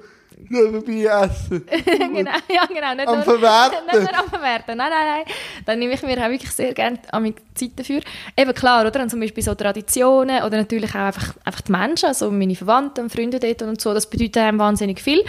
nebenbei essen. genau, ja, genau. Nicht am nur, Verwerten. Nicht nur am Verwerten. Nein, nein, nein. Da nehme ich mir auch wirklich sehr gerne an Zeit dafür. Eben klar, oder? Und zum Beispiel so Traditionen oder natürlich auch einfach, einfach die Menschen, also meine Verwandten und Freunde dort und so, das bedeutet einem wahnsinnig viel.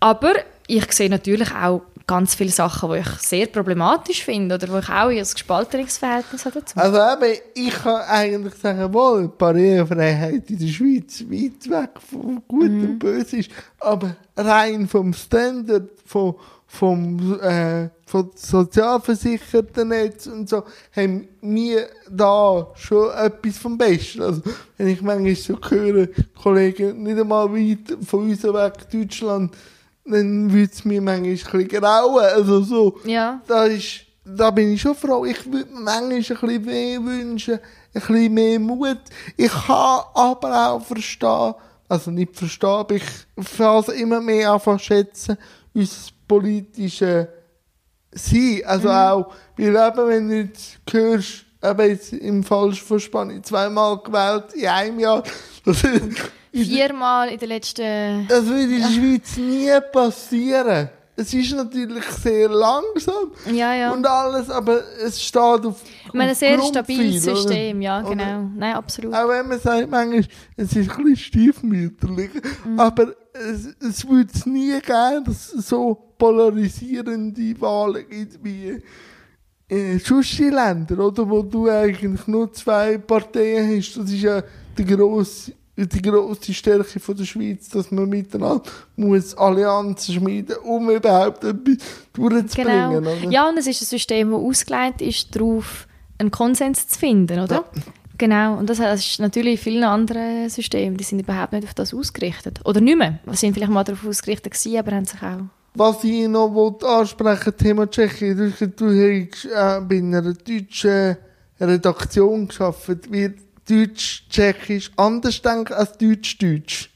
Aber ich sehe natürlich auch ganz viele Sachen, die ich sehr problematisch finde oder wo ich auch ein gespaltenes Verhältnis habe dazu. Also eben, ich kann eigentlich sagen, wohl, Barrierefreiheit in der Schweiz weit weg von Gut mhm. und Böse ist, aber rein vom Standard, von, vom äh, von sozialversicherten Netz und so, haben wir da schon etwas vom Besten. Also, wenn ich manchmal so höre, Kollegen, nicht einmal weit von uns weg, Deutschland, dann würde es mir manchmal ein bisschen grauen. Also so, ja. da, ist, da bin ich schon froh. Ich würde mir manchmal ein bisschen mehr wünschen, ein bisschen mehr Mut. Ich kann aber auch verstehen, also nicht verstehen, aber ich fasse immer mehr einfach schätzen, unser politisches Sein. Also mhm. auch, weil eben, wenn du jetzt hörst, eben jetzt im falschen Verspann, zweimal gewählt in einem Jahr, das Viermal in den letzten... Das würde in der Schweiz nie passieren. Es ist natürlich sehr langsam ja, ja. und alles, aber es steht auf Ich meine, ein sehr stabiles System, ja, genau. Oder? Nein, absolut. Auch wenn man sagt, manchmal, es ist ein bisschen stiefmütterlich, mhm. aber es, es würde es nie geben, dass es so polarisierende Wahlen gibt wie in Ländern, oder, wo du eigentlich nur zwei Parteien hast. Das ist ja der grosse die grosse Stärke von der Schweiz, dass man miteinander muss Allianzen schmieden muss, um überhaupt etwas durchzubringen. Genau. Ja, und es ist ein System, das ausgelegt ist, darauf einen Konsens zu finden, oder? Ja. Genau, und das ist natürlich in vielen anderen Systemen, die sind überhaupt nicht auf das ausgerichtet. Oder nicht mehr. Sie sind vielleicht mal darauf ausgerichtet gewesen, aber haben sich auch... Was ich noch ansprechen Thema Tschechien, du, du hast äh, bei einer deutschen Redaktion geschafft, wird Deutsch-Tschechisch anders denken als Deutsch-Deutsch.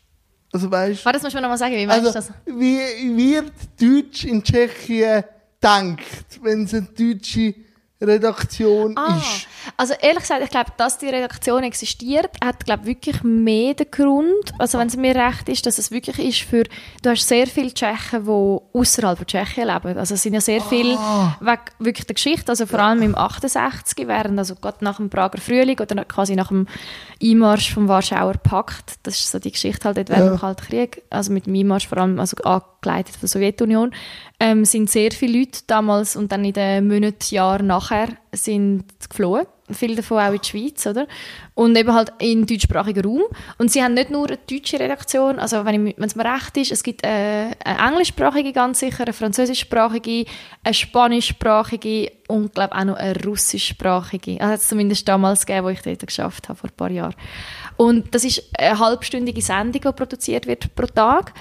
Also weißt Warte, das musst du mir nochmal sagen, wie meinst also, du das? Wie wird Deutsch in Tschechien denkt, wenn es eine deutsche Redaktion ah, ist? Also ehrlich gesagt, ich glaube, dass die Redaktion existiert, hat glaube wirklich mehr den Grund, also wenn es mir recht ist, dass es wirklich ist für, du hast sehr viele Tschechen, die außerhalb von Tschechien leben. Also es sind ja sehr viele Ah. weg wirklich der Geschichte, also vor allem im 68 während, also gerade nach dem Prager Frühling oder quasi nach dem Einmarsch vom Warschauer Pakt, das ist so die Geschichte halt dort während Ja. dem Kalten Krieg, also mit dem Einmarsch vor allem, also angeleitet von der Sowjetunion, ähm, sind sehr viele Leute damals und dann in den Monaten, Jahren nachher sind geflohen. Viele davon auch in die Schweiz, oder? Und eben halt in deutschsprachigen Raum. Und sie haben nicht nur eine deutsche Redaktion, also wenn es mir recht ist, es gibt äh, eine englischsprachige ganz sicher, eine französischsprachige, eine spanischsprachige und glaube auch noch eine russischsprachige. Also hat es zumindest damals gegeben, wo ich dort geschafft habe, vor ein paar Jahren. Und das ist eine halbstündige Sendung, die produziert wird pro Tag.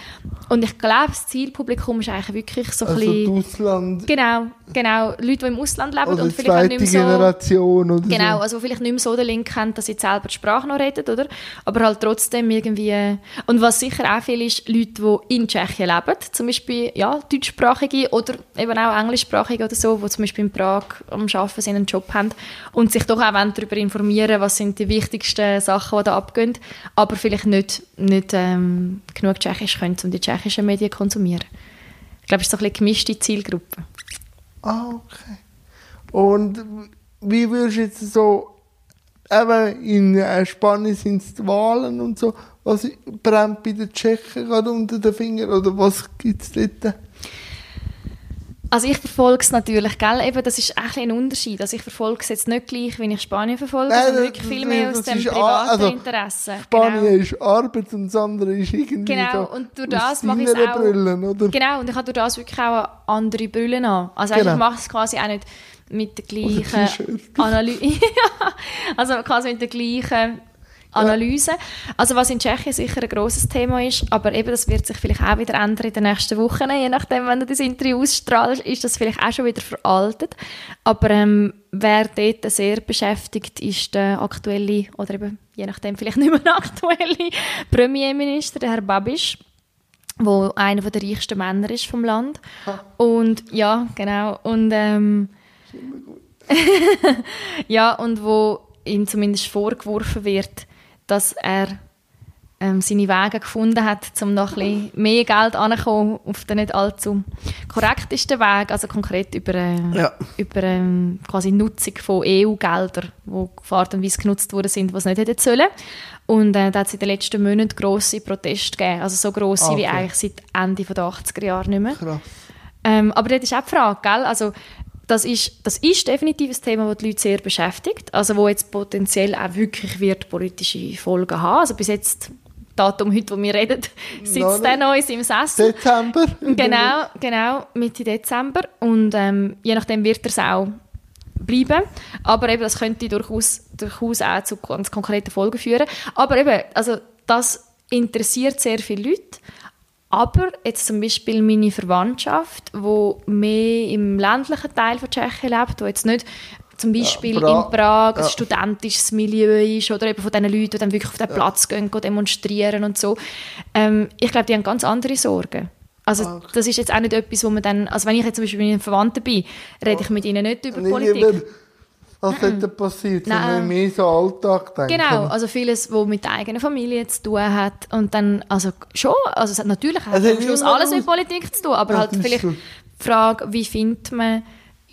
Und ich glaube, das Zielpublikum ist eigentlich wirklich so ein Also bisschen... die Ausland- Genau, genau. Leute, die im Ausland leben oder und vielleicht auch nicht mehr so... Generation oder Genau, so. also vielleicht nicht mehr so den Link haben, dass sie selber die Sprache noch reden, oder? Aber halt trotzdem irgendwie... Und was sicher auch viel ist, Leute, die in Tschechien leben, zum Beispiel, ja, deutschsprachige oder eben auch englischsprachige oder so, die zum Beispiel in Prag am Arbeiten sind, einen Job haben und sich doch auch darüber informieren was sind die wichtigsten Sachen, die da abgehen, aber vielleicht nicht, nicht ähm, genug Tschechisch können, um die tschechischen Medien zu konsumieren. Ich glaube, es ist so ein bisschen gemischte Zielgruppe. Ah, okay. Und wie würdest du jetzt so, eben in äh, Spanien sind es die Wahlen und so, was brennt bei den Tschechen gerade unter den Fingern oder was gibt es dort? Also ich verfolge es natürlich, gell? Eben, das ist echt ein Unterschied. Also ich verfolge es jetzt nicht gleich, wie ich Spanien verfolge, Nein, sondern das- wirklich viel mehr aus dem privaten also Interesse. Spanien Genau. ist Arbeit und das andere ist irgendwie Genau, und durch das mache ich es auch- Brille, oder? Genau, und ich habe durch das wirklich auch andere Brille an. Also Genau. ich mache es quasi auch nicht mit der gleichen. Analyse. also quasi mit der gleichen Analyse. Also was in Tschechien sicher ein grosses Thema ist, aber eben das wird sich vielleicht auch wieder ändern in den nächsten Wochen. Je nachdem, wenn du das Interview ausstrahlst, ist das vielleicht auch schon wieder veraltet. Aber ähm, wer dort sehr beschäftigt, ist der aktuelle, oder eben je nachdem vielleicht nicht mehr aktuelle Premierminister, der Herr Babiš wo einer der reichsten Männer ist vom Land. Und ja, genau. Und ähm, ja, und wo ihm zumindest vorgeworfen wird, dass er ähm, seine Wege gefunden hat, um noch ein bisschen mehr Geld anzukommen auf den nicht allzu korrektesten Weg, also konkret über, äh, Ja. über ähm, quasi Nutzung von EU-Geldern, die auf Art und Weise genutzt worden sind, was nicht hätten sollen. Und äh, da hat es in den letzten Monaten grosse Proteste gegeben, also so grosse Ah, wie okay. eigentlich seit Ende der 80er Jahre nicht mehr. Ähm, aber das ist auch die Frage, gell? Also, das ist, das ist definitiv ein Thema, das die Leute sehr beschäftigt. Also, wo jetzt potenziell auch wirklich wird politische Folgen haben. Also, bis jetzt, Datum heute, wo wir reden, sitzt der noch seinem Sessel. Dezember? Genau, genau, Mitte Dezember. Und ähm, je nachdem wird er es auch bleiben. Aber eben, das könnte durchaus, durchaus auch zu ganz konkreten Folgen führen. Aber eben, also das interessiert sehr viele Leute. Aber jetzt zum Beispiel meine Verwandtschaft, wo mehr im ländlichen Teil von Tschechien lebt, wo jetzt nicht zum Beispiel Pra- in Prag ein ja. studentisches Milieu ist oder eben von den Leuten, die dann wirklich auf den Platz gehen, gehen demonstrieren und so. Ähm, ich glaube, die haben ganz andere Sorgen. Also okay. das ist jetzt auch nicht etwas, wo man dann, also wenn ich jetzt zum Beispiel mit meinen Verwandten bin, rede ich mit ihnen nicht über Nicht Politik. über, was hätte passiert, sondern mehr so Alltag denken. Genau, also vieles, was mit der eigenen Familie zu tun hat. Und dann, also schon, also es hat natürlich Also am Schluss alles mit Politik zu tun, aber halt vielleicht so. die Frage, wie findet man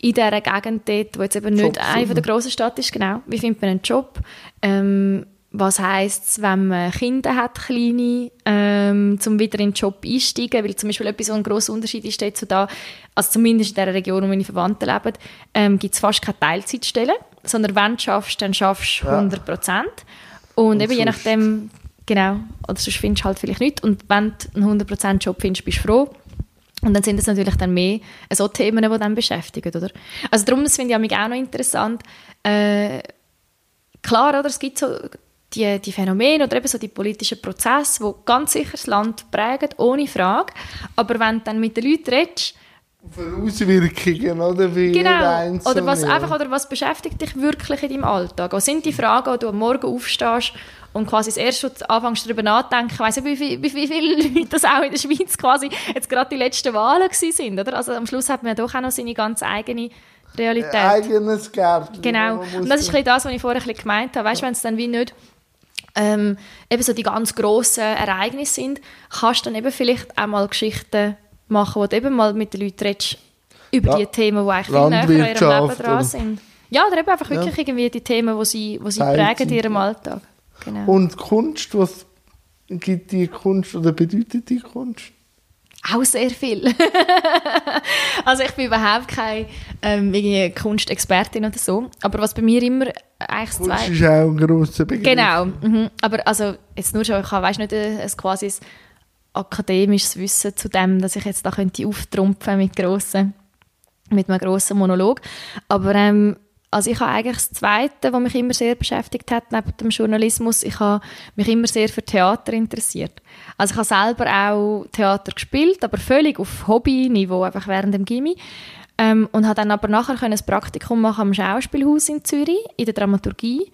in dieser Gegend dort, wo jetzt eben nicht Jobs, eine von der grossen Stadt ist, genau, wie findet man einen Job? Ähm, was heisst es, wenn man Kinder hat, kleine, ähm, zum wieder in den Job einsteigen? Weil zum Beispiel etwas, was ein grosser Unterschied ist dazu da, also zumindest in der Region, wo meine Verwandten leben, ähm, gibt es fast keine Teilzeitstellen, sondern wenn du schaffst, dann schaffst du Ja. 100 Prozent. Und, Und eben je sonst- nachdem, genau, oder sonst findest du halt vielleicht nicht. Und wenn du einen 100% Job findest, bist du froh. Und dann sind es natürlich dann mehr so Themen, die dann beschäftigen, oder? Also darum, das finde ich mich auch noch interessant. Äh, klar, oder, es gibt so die, die Phänomene oder eben so die politischen Prozesse, die ganz sicher das Land prägen, ohne Frage. Aber wenn du dann mit den Leuten redest, Für Auswirkungen, oder? Wie Genau. Oder was, einfach, oder was beschäftigt dich wirklich in deinem Alltag? Was sind die Fragen, die du am Morgen aufstehst und quasi das erste, du anfängst darüber nachzudenken, ich weiss nicht, wie, viel, wie, viele Leute das auch in der Schweiz quasi jetzt gerade die letzten Wahlen gewesen sind, oder? Also am Schluss hat man doch auch noch seine ganz eigene Realität. eigenes Gärtchen. Genau. Und das ist ein das, was ich vorher ein bisschen gemeint habe. Weißt du, wenn es dann wie nicht ähm, eben so die ganz grossen Ereignisse sind, kannst du dann eben vielleicht auch mal Geschichten machen, wo du eben mal mit den Leuten redest über ja. die Themen, die eigentlich viel näher an ihrem Leben dran sind. Ja, oder eben einfach wirklich ja. irgendwie die Themen, die sie, die sie prägen in ihrem Alltag. Genau. Und Kunst, was gibt die Kunst oder bedeutet die Kunst? Auch sehr viel. also ich bin überhaupt keine ähm, Kunstexpertin oder so. Aber was bei mir immer eigentlich Kunst zwei... ist auch ein grosser Begriff. Genau. Mhm. Aber also jetzt nur schon, ich habe weißt, nicht ein, ein quasi ein akademisches Wissen zu dem, dass ich jetzt da könnte auftrumpfen mit grossen, mit einem grossen Monolog. Aber ähm, also ich habe eigentlich das Zweite, was mich immer sehr beschäftigt hat, neben dem Journalismus, ich habe mich immer sehr für Theater interessiert. Also ich habe selber auch Theater gespielt, aber völlig auf Hobby-Niveau, einfach während dem Gimmi. Ähm, und habe dann aber nachher ein Praktikum machen am Schauspielhaus in Zürich, in der Dramaturgie.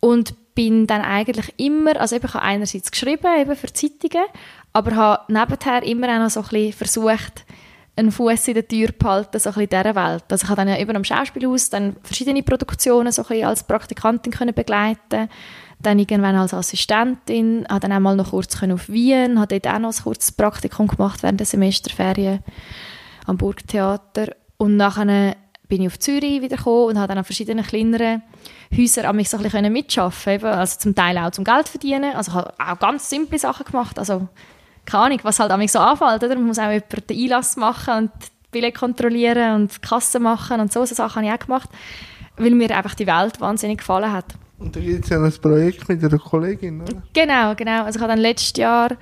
Und bin dann eigentlich immer, also ich habe einerseits geschrieben, eben für Zeitungen, aber habe nebenher immer auch noch so ein bisschen versucht, einen Fuß in der Tür behalten, so ein bisschen dieser Welt. Also ich habe dann eben am Schauspielhaus dann verschiedene Produktionen so ein bisschen als Praktikantin können begleiten. Dann irgendwann als Assistentin, habe dann auch mal noch kurz auf Wien, habe dort auch noch ein kurzes Praktikum gemacht während der Semesterferien am Burgtheater. Und nachher bin ich auf Zürich wieder gekommen und habe dann an verschiedenen kleineren Häusern mich so ein bisschen mitarbeiten also zum Teil auch zum Geld verdienen, also habe auch ganz simple Sachen gemacht, also keine Ahnung, was halt so anfällt, oder? Man muss auch jemanden den Einlass machen und die Billett kontrollieren und die Kasse machen und so, so Sachen habe ich auch gemacht, weil mir einfach die Welt wahnsinnig gefallen hat. Und da gibt es ja ein Projekt mit einer Kollegin, oder? Genau, genau. Also ich habe dann letztes Jahr,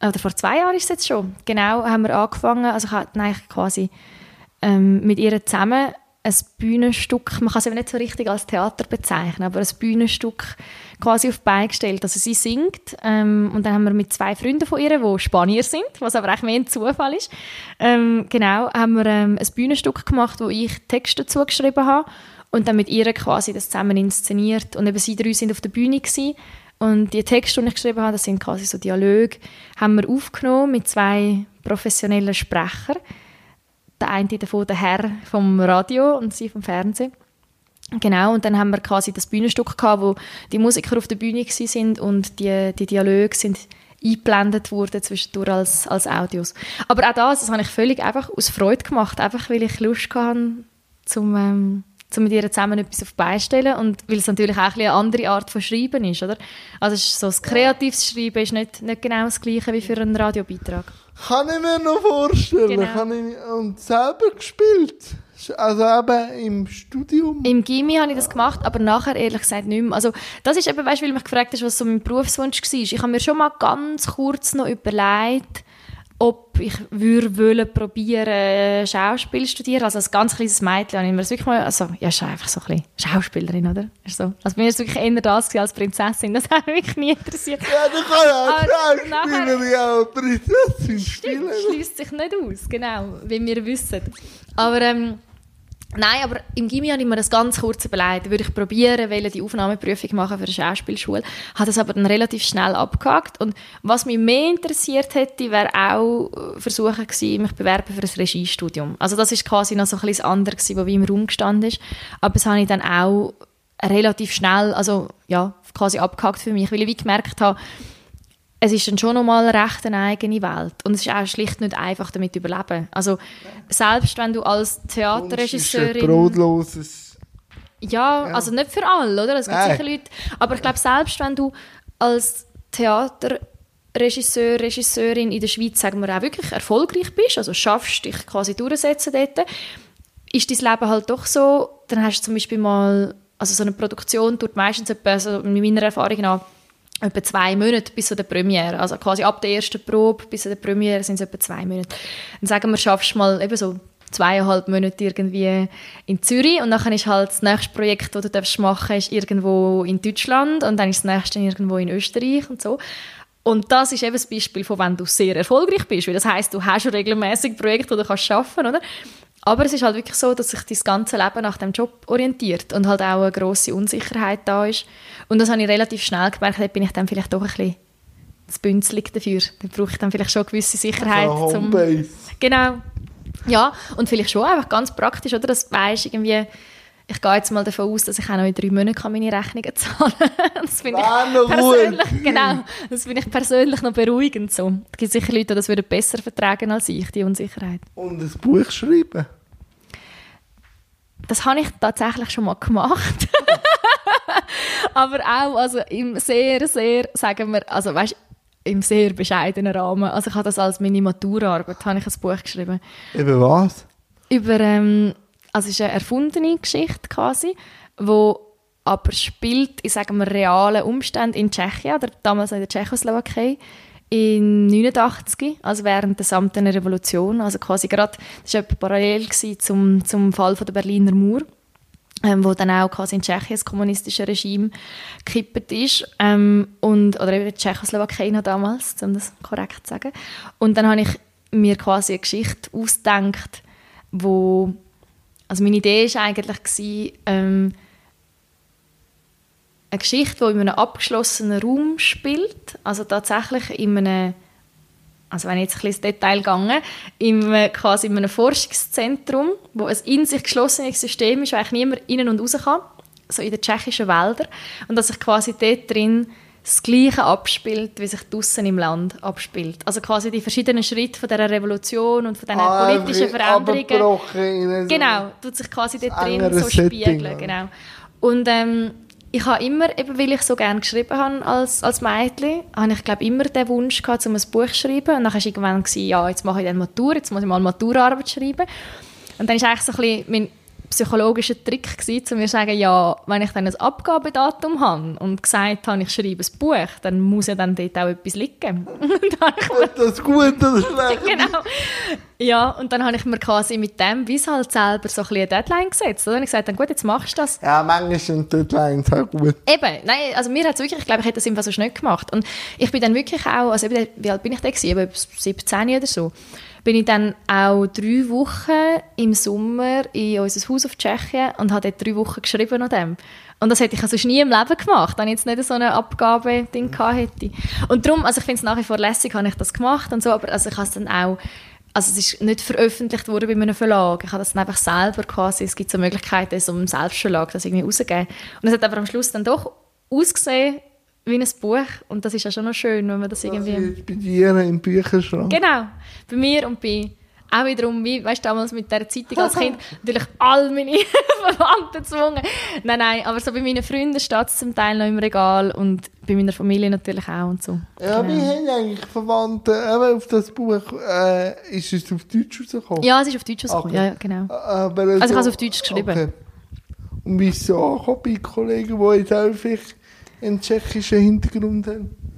oder vor zwei Jahren ist es jetzt schon, genau, haben wir angefangen, also ich habe eigentlich quasi ähm, mit ihr zusammen ein Bühnenstück, man kann es eben nicht so richtig als Theater bezeichnen, aber ein Bühnenstück quasi auf die Beine gestellt. Also sie singt ähm, und dann haben wir mit zwei Freunden von ihr, die Spanier sind, was aber echt mehr ein Zufall ist, ähm, genau, haben wir ähm, ein Bühnenstück gemacht, wo ich Texte dazu geschrieben habe und dann mit ihr quasi das zusammen inszeniert und eben sie drei sind auf der Bühne gewesen. und die Texte, die ich geschrieben habe, das sind quasi so Dialoge, haben wir aufgenommen mit zwei professionellen Sprechern der eine davon der Herr vom Radio und sie vom Fernsehen. Genau, und dann haben wir quasi das Bühnenstück gehabt, wo die Musiker auf der Bühne sind und die, die Dialoge sind eingeblendet wurden zwischendurch als, als Audios. Aber auch das, das habe ich völlig einfach aus Freude gemacht, einfach weil ich Lust hatte, zum, ähm, zum mit ihr zusammen etwas auf beistellen und weil es natürlich auch eine andere Art von Schreiben ist, oder? Also so das kreatives Schreiben ist nicht, nicht genau das gleiche wie für einen Radiobeitrag. Kann ich mir noch vorstellen. Genau. Kann ich, und selber gespielt. Also eben im Studium? Im Gimmi habe ich das gemacht, aber nachher ehrlich gesagt nicht mehr. Also das ist eben, weißt, weil du mich gefragt hast, was so mein Berufswunsch war. Ich habe mir schon mal ganz kurz noch überlegt, ob ich würde wollen probieren Schauspiel studieren. Also als ganz kleines Mädchen habe ich mir das wirklich mal, also ja, ist einfach so ein bisschen Schauspielerin, oder? Ist so. Also mir ist wirklich eher das als Prinzessin. Das hat mich nie interessiert. Ja, du kannst auch Schauspielerin, ja, Prinzessin spielen. Stimmt, schließt sich nicht aus, genau, wie wir wissen. Aber ähm, Nein, aber im Gimmi habe ich mir das ganz kurz überlegt. Würde ich probieren, wollte die Aufnahmeprüfung machen für eine Schauspielschule. Habe das aber dann relativ schnell abgehakt. Und was mich mehr interessiert hätte, wäre auch äh, versuchen gewesen, mich bewerben für ein Regiestudium. Also das ist quasi noch so ein bisschen anderes, was wie im Raum gestanden ist. Aber das habe ich dann auch relativ schnell, also ja, quasi abgehakt für mich, weil ich wie gemerkt habe, es ist dann schon nochmal recht eine eigene Welt. Und es ist auch schlicht nicht einfach, damit zu überleben. Also, selbst wenn du als Theaterregisseurin... Ist brotloses... Ja, ja, also nicht für alle, oder? Es gibt Nein. sicher Leute... Aber ich glaube, selbst wenn du als Theaterregisseur, Regisseurin in der Schweiz, sagen wir auch wirklich erfolgreich bist, also schaffst dich quasi durchsetzen dort, ist dein Leben halt doch so, dann hast du zum Beispiel mal, also so eine Produktion tut meistens etwa, also mit meiner Erfahrung nach, etwa zwei Monate bis zu der Premiere. Also quasi ab der ersten Probe bis zu der Premiere sind es etwa zwei Monate. Dann sagen wir, schaffst mal eben so zweieinhalb Monate irgendwie in Zürich und dann ist halt das nächste Projekt, das du darfst machen ist irgendwo in Deutschland und dann ist das nächste irgendwo in Österreich und so. Und das ist eben das Beispiel von, wenn du sehr erfolgreich bist, weil das heißt, du hast regelmäßig Projekte, die du kannst schaffen, oder? Aber es ist halt wirklich so, dass sich das ganze Leben nach dem Job orientiert und halt auch eine grosse Unsicherheit da ist. Und das habe ich relativ schnell gemerkt, da bin ich dann vielleicht doch ein bisschen zu bünzlig dafür. Da brauche ich dann vielleicht schon eine gewisse Sicherheit. Also zum, genau. Ja, und vielleicht schon einfach ganz praktisch, oder? Das weisst irgendwie, ich gehe jetzt mal davon aus, dass ich auch noch in drei Monaten meine Rechnungen zahlen kann. Das finde ich persönlich, genau, das finde ich persönlich noch beruhigend so. Es gibt sicher Leute, die das würden besser vertragen als ich, die Unsicherheit. Und ein Buch schreiben? Das habe ich tatsächlich schon mal gemacht. Aber auch also im sehr, sehr, sagen wir, also weißt, im sehr bescheidenen Rahmen. Also ich habe das als meine Maturarbeit, habe ich ein Buch geschrieben. Über was? Über, ähm, also es ist eine erfundene Geschichte quasi, wo aber spielt in, sagen wir, realen Umständen in Tschechien, oder damals in der Tschechoslowakei, in 89, also während der samtenen Revolution, also quasi gerade, das war parallel zum, zum Fall von der Berliner Mauer ähm, wo dann auch quasi in Tschechien das kommunistische Regime gekippt ist ähm, und, oder eben Tschechoslowakei noch damals, um das korrekt zu sagen. Und dann habe ich mir quasi eine Geschichte ausgedacht, wo also meine Idee war eigentlich ähm, eine Geschichte, die in einem abgeschlossenen Raum spielt, also tatsächlich in einem also wenn ich jetzt ein bisschen ins Detail gehe, äh, quasi in einem Forschungszentrum, wo ein in sich geschlossenes System ist, wo eigentlich niemand rein und raus kann, so in den tschechischen Wäldern, und dass sich quasi dort drin das Gleiche abspielt, wie sich draussen im Land abspielt. Also quasi die verschiedenen Schritte von dieser Revolution und von diesen ah, politischen Veränderungen. Genau, tut sich quasi dort drin so spiegeln. Genau. Und ähm, ich habe immer, eben weil ich so gerne geschrieben habe als, als Mädchen, habe ich glaube immer den Wunsch gehabt, um ein Buch zu schreiben. Und dann war irgendwann, gewesen, ja, jetzt mache ich dann Matur, jetzt muss ich mal Maturarbeit schreiben. Und dann ist eigentlich so ein bisschen mein psychologischer Trick gewesen, um mir zu sagen, ja, wenn ich dann ein Abgabedatum habe und gesagt habe, ich schreibe ein Buch, dann muss ja dann dort auch etwas liegen. das gut oder schlecht? genau. Ja, und dann habe ich mir quasi mit dem, wie es halt selber so ein bisschen eine Deadline gesetzt. Oder? Und ich gesagt, dann gut, jetzt machst du das. Ja, manchmal sind Deadlines auch gut. Eben, nein, also mir hat es wirklich, ich glaube, ich hätte das einfach so schnell gemacht. Und ich bin dann wirklich auch, also wie alt bin ich da gewesen? Eben 17 oder so bin ich dann auch drei Wochen im Sommer in unser Haus auf Tschechien und habe dort drei Wochen geschrieben an dem. Und das hätte ich also nie im Leben gemacht, wenn ich jetzt nicht so eine Abgabe-Ding hätte. Und darum, also ich finde es nach wie vor lässig, habe ich das gemacht und so, aber also ich habe es dann auch also es ist nicht veröffentlicht worden bei einem Verlag. Ich habe das dann einfach selber quasi, es gibt so Möglichkeiten, so einem Selbstverlag das irgendwie rauszugeben. Und es hat aber am Schluss dann doch ausgesehen wie ein Buch und das ist ja schon noch schön, wenn man das irgendwie... bei dir im Bücherschrank. Genau, bei mir und bei auch wiederum, wie, weißt du, damals mit dieser Zeitung als Kind, natürlich all meine Verwandten gezwungen. Nein, nein, aber so bei meinen Freunden steht es zum Teil noch im Regal und bei meiner Familie natürlich auch und so. Ja, genau. wir haben eigentlich Verwandte, eben auf das Buch, äh, ist es auf Deutsch rausgekommen? Ja, es ist auf Deutsch rausgekommen, okay. ja, genau. Aber also, also ich habe es auf Deutsch geschrieben. Okay. Und wie ist es angekommen bei Kollegen, die jetzt auch vielleicht einen tschechischen Hintergrund haben?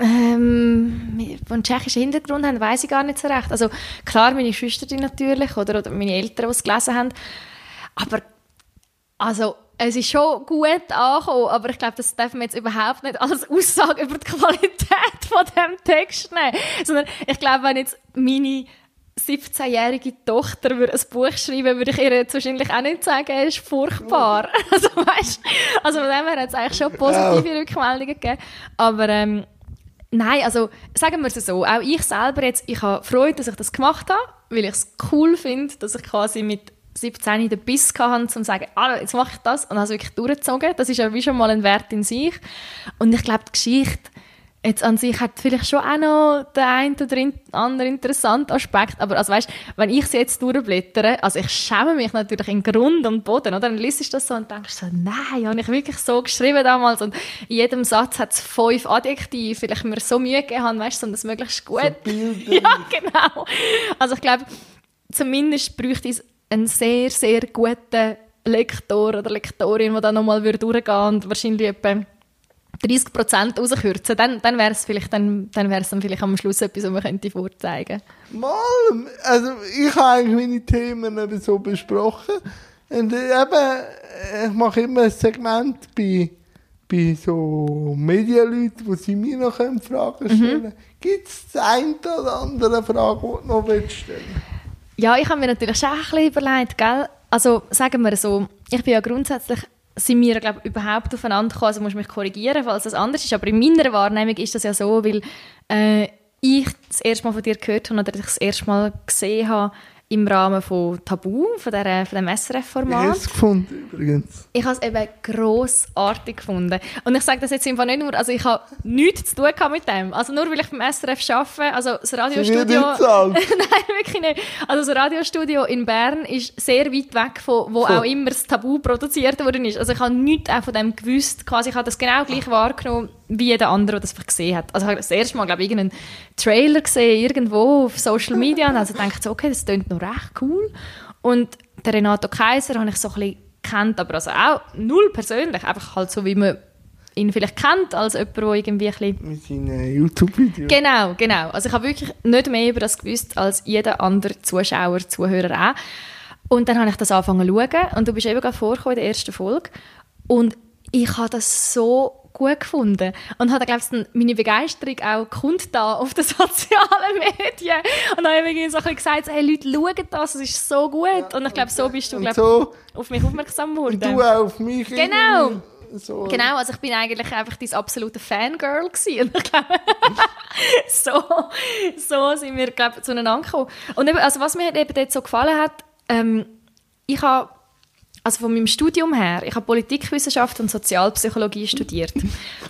Ähm, einen tschechischen Hintergrund haben, weiß ich gar nicht so recht. Also klar, meine Schwester natürlich oder, oder meine Eltern, die es gelesen haben. Aber also es ist schon gut angekommen, aber ich glaube, das darf man jetzt überhaupt nicht als Aussage über die Qualität von dem Text nehmen. Sondern ich glaube, wenn jetzt meine 17-jährige Tochter würde ein Buch schreiben, würde ich ihr jetzt wahrscheinlich auch nicht sagen, es ist furchtbar. also, weißt, also von dem her hat es eigentlich schon positive Rückmeldungen gegeben. Aber ähm, nein, also sagen wir es so, auch ich selber jetzt, ich habe Freude, dass ich das gemacht habe, weil ich es cool finde, dass ich quasi mit 17 den Biss hatte, um zu sagen, ah, jetzt mache ich das und habe es wirklich durchgezogen. Das ist ja wie schon mal ein Wert in sich. Und ich glaube, die Geschichte Jetzt an sich hat vielleicht schon auch noch der ein oder andere interessante Aspekt, aber also weißt, wenn ich sie jetzt durchblättere, also ich schäme mich natürlich in Grund und Boden, oder? Dann liest du das so und denkst so, nein, habe ich wirklich so geschrieben damals und in jedem Satz hat es fünf Adjektive, vielleicht mir so Mühe gegeben haben, weißt du, um das möglichst gut. So ja, genau. Also ich glaube, zumindest bräuchte es einen sehr, sehr guten Lektor oder Lektorin, der da nochmal durchgehen würde und wahrscheinlich etwa 30 Prozent rauskürzen, dann, dann wäre es vielleicht, dann, dann wär's dann vielleicht am Schluss etwas, was man könnte vorzeigen Mal, also ich habe eigentlich meine Themen eben so besprochen und eben, ich mache immer ein Segment bei, bei so Medienleuten, wo sie mir noch Fragen mhm. stellen können. Mhm. Gibt es die eine oder andere Frage, die du noch stellen? Ja, ich habe mir natürlich schon ein bisschen überlegt, gell? Also sagen wir so, ich bin ja grundsätzlich sind wir glaube überhaupt aufeinander gekommen, also muss ich mich korrigieren, falls das anders ist, aber in meiner Wahrnehmung ist das ja so, weil äh, ich das erste Mal von dir gehört habe oder ich das erste Mal gesehen habe im Rahmen von Tabu, von, der, von dem SRF-Format. Ich habe es gefunden, übrigens. Ich habe es eben grossartig gefunden. Und ich sage das jetzt einfach nicht nur, also ich habe nichts zu tun mit dem. Also nur weil ich beim SRF arbeite, also das Radiostudio... Nein, wirklich nicht. Also das Radiostudio in Bern ist sehr weit weg von wo so. auch immer das Tabu produziert worden ist. Also ich habe nichts auch von dem gewusst. Quasi, ich habe das genau gleich wahrgenommen wie jeder andere, der das gesehen hat. Also ich habe das erste Mal, glaube ich, irgendeinen Trailer gesehen, irgendwo auf Social Media und also dachte so, okay, das klingt noch recht cool. Und der Renato Kaiser habe ich so ein bisschen kennt, aber also auch null persönlich, einfach halt so, wie man ihn vielleicht kennt, als jemand, der irgendwie ein bisschen... Mit seinen YouTube-Videos. Genau, genau. Also ich habe wirklich nicht mehr über das gewusst, als jeder andere Zuschauer, Zuhörer auch. Und dann habe ich das angefangen zu schauen und du bist eben gerade vorgekommen in der ersten Folge und ich habe das so gut gefunden und habe, glaube ich, meine Begeisterung auch kundgetan auf den sozialen Medien und habe irgendwie so ein gesagt, hey Leute, schaut das, es ist so gut ja, und ich glaube, so bist du glaub, so, auf mich aufmerksam geworden. Und du auch auf mich. Genau. So. Genau, also ich bin eigentlich einfach dein absolute Fangirl gewesen. Und ich glaube, so, so sind wir, glaube zueinander gekommen. Und eben, also was mir eben dort so gefallen hat, ähm, ich habe also von meinem Studium her, ich habe Politikwissenschaft und Sozialpsychologie studiert.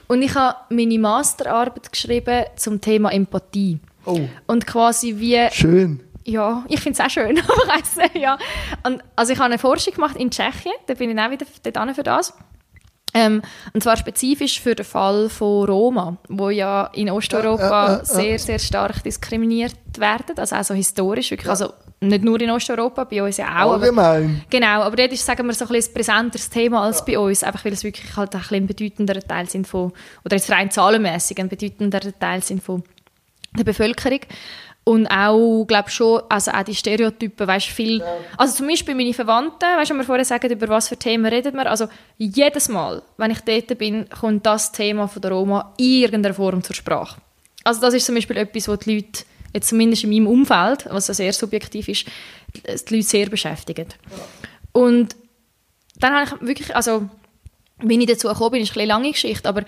Und ich habe meine Masterarbeit geschrieben zum Thema Empathie. Oh. Und quasi wie... Schön. Ja, ich finde es auch schön, aber ja. Und, also ich habe eine Forschung gemacht in Tschechien, da bin ich auch wieder dort für das. Ähm, und zwar spezifisch für den Fall von Roma, wo ja in Osteuropa ja, ja, ja, sehr, sehr stark diskriminiert werden, also auch so historisch, wirklich, also nicht nur in Osteuropa, bei uns ja auch. Allgemein. Aber, genau, aber dort ist, sagen wir, so ein, ein präsenteres Thema als bei uns, einfach weil es wirklich halt ein, ein bedeutender Teil sind von, oder jetzt rein zahlenmässig ein bedeutender Teil sind von der Bevölkerung. Und auch, glaube schon, also auch die Stereotypen, weißt viel, ja. also zum Beispiel meine Verwandten, weißt du, wenn wir vorher sagen, über was für Themen redet man, also jedes Mal, wenn ich dort bin, kommt das Thema von der Roma in irgendeiner Form zur Sprache. Also das ist zum Beispiel etwas, wo die Leute, jetzt zumindest in meinem Umfeld, was sehr subjektiv ist, die Leute sehr beschäftigen. Ja. Und dann habe ich wirklich, also, wie ich dazu gekommen bin, ist eine lange Geschichte, aber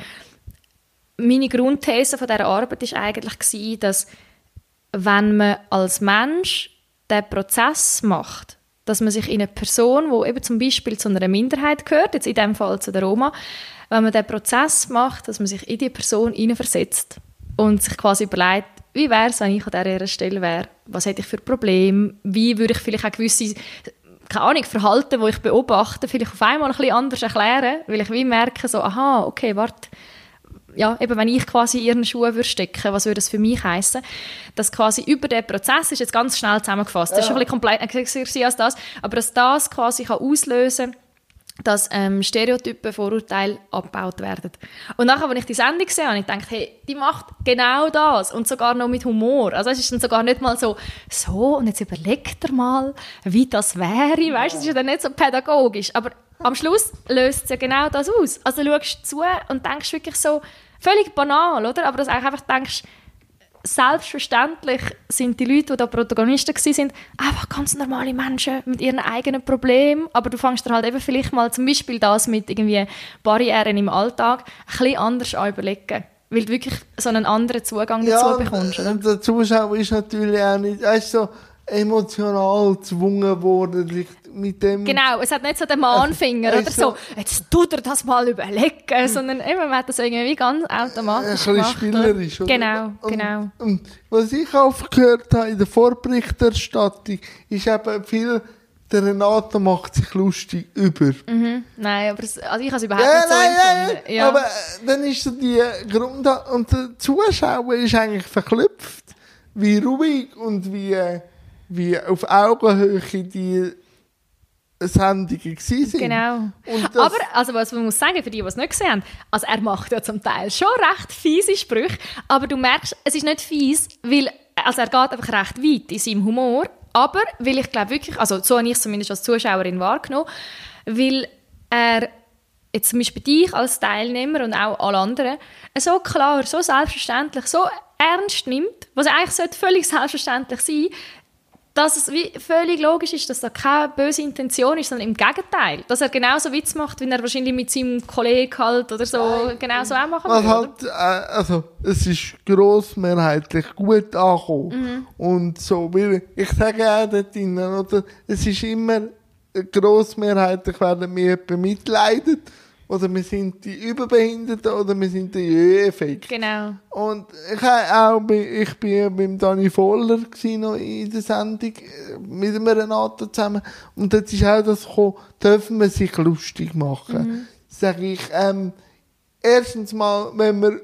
meine Grundthese von dieser Arbeit war eigentlich, dass wenn man als Mensch den Prozess macht, dass man sich in eine Person, wo eben zum Beispiel zu einer Minderheit gehört, jetzt in dem Fall zu der Roma, wenn man den Prozess macht, dass man sich in die Person hineinversetzt und sich quasi überlegt, wie wäre es, wenn ich an dieser Stelle wäre? Was hätte ich für Probleme? Wie würde ich vielleicht auch gewisse keine Ahnung, Verhalten, die ich beobachte, vielleicht auf einmal ein bisschen anders erklären, weil ich wie merke, so, aha, okay, warte, ja, eben wenn ich quasi ihren Schuhen würde stecken, was würde das für mich heißen? Dass quasi über den Prozess ist jetzt ganz schnell zusammengefasst. Ja. Das ist schon ein bisschen komplexer als das, aber dass das quasi kann auslösen dass ähm, Stereotypen, Vorurteile abgebaut werden. Und nachher, als ich die Sendung gesehen habe, ich gedacht, hey, die macht genau das und sogar noch mit Humor. Also es ist dann sogar nicht mal so, so und jetzt überlegt er mal, wie das wäre, weißt, es ist ja dann nicht so pädagogisch, aber am Schluss löst es ja genau das aus. Also du schaust zu und denkst wirklich so, völlig banal, oder? Aber dass du einfach denkst, selbstverständlich sind die Leute, die da Protagonisten sind, einfach ganz normale Menschen mit ihren eigenen Problemen. Aber du fängst dir halt eben vielleicht mal zum Beispiel das mit irgendwie Barrieren im Alltag ein bisschen anders an überlegen. Weil du wirklich so einen anderen Zugang dazu ja, bekommst, oder? der Zuschauer ist natürlich auch nicht, weißt, so emotional gezwungen worden, sich mit dem... Genau, es hat nicht so den Mahnfinger äh, oder so, jetzt tut er das mal überlegen, sondern eben, man hat das irgendwie ganz automatisch Ein bisschen spielerisch, oder? Genau, genau. Und, was ich aufgehört habe in der Vorberichterstattung, ist eben viel der Renato macht sich lustig über. Mhm. Nein, aber es, also ich habe es überhaupt ja, nicht so nein, empfunden. Ja. Aber äh, dann ist so die Grund... Und der Zuschauer ist eigentlich verklüpft, wie ruhig und wie, äh, wie auf Augenhöhe die Sendungen sind. Genau. Aber, also was man muss sagen, für die, die es nicht gesehen haben, also er macht ja zum Teil schon recht fiese Sprüche, aber du merkst, es ist nicht fies, weil, also er geht einfach recht weit in seinem Humor, aber, weil ich glaube wirklich, also so habe ich es zumindest als Zuschauerin wahrgenommen, weil er jetzt zum Beispiel dich als Teilnehmer und auch alle anderen so klar, so selbstverständlich, so ernst nimmt, was eigentlich völlig selbstverständlich sein dass es wie völlig logisch ist, dass da keine böse Intention ist, sondern im Gegenteil. Dass er genauso Witz macht, wie er wahrscheinlich mit seinem Kollegen halt oder so Nein. genauso auch machen würde. Halt, äh, also, es ist grossmehrheitlich gut angekommen. Mhm. Und so, weil ich sage auch dort drinnen, oder, es ist immer grossmehrheitlich werden wir bemitleidet oder wir sind die Überbehinderten oder wir sind die ÖFG. Genau. Und ich, auch, ich bin beim Dani Voller noch in der Sendung äh, mit einem Renato zusammen und dort ist auch das gekommen, dürfen wir sich lustig machen. Mhm. Sag ich, ähm, erstens mal, wenn man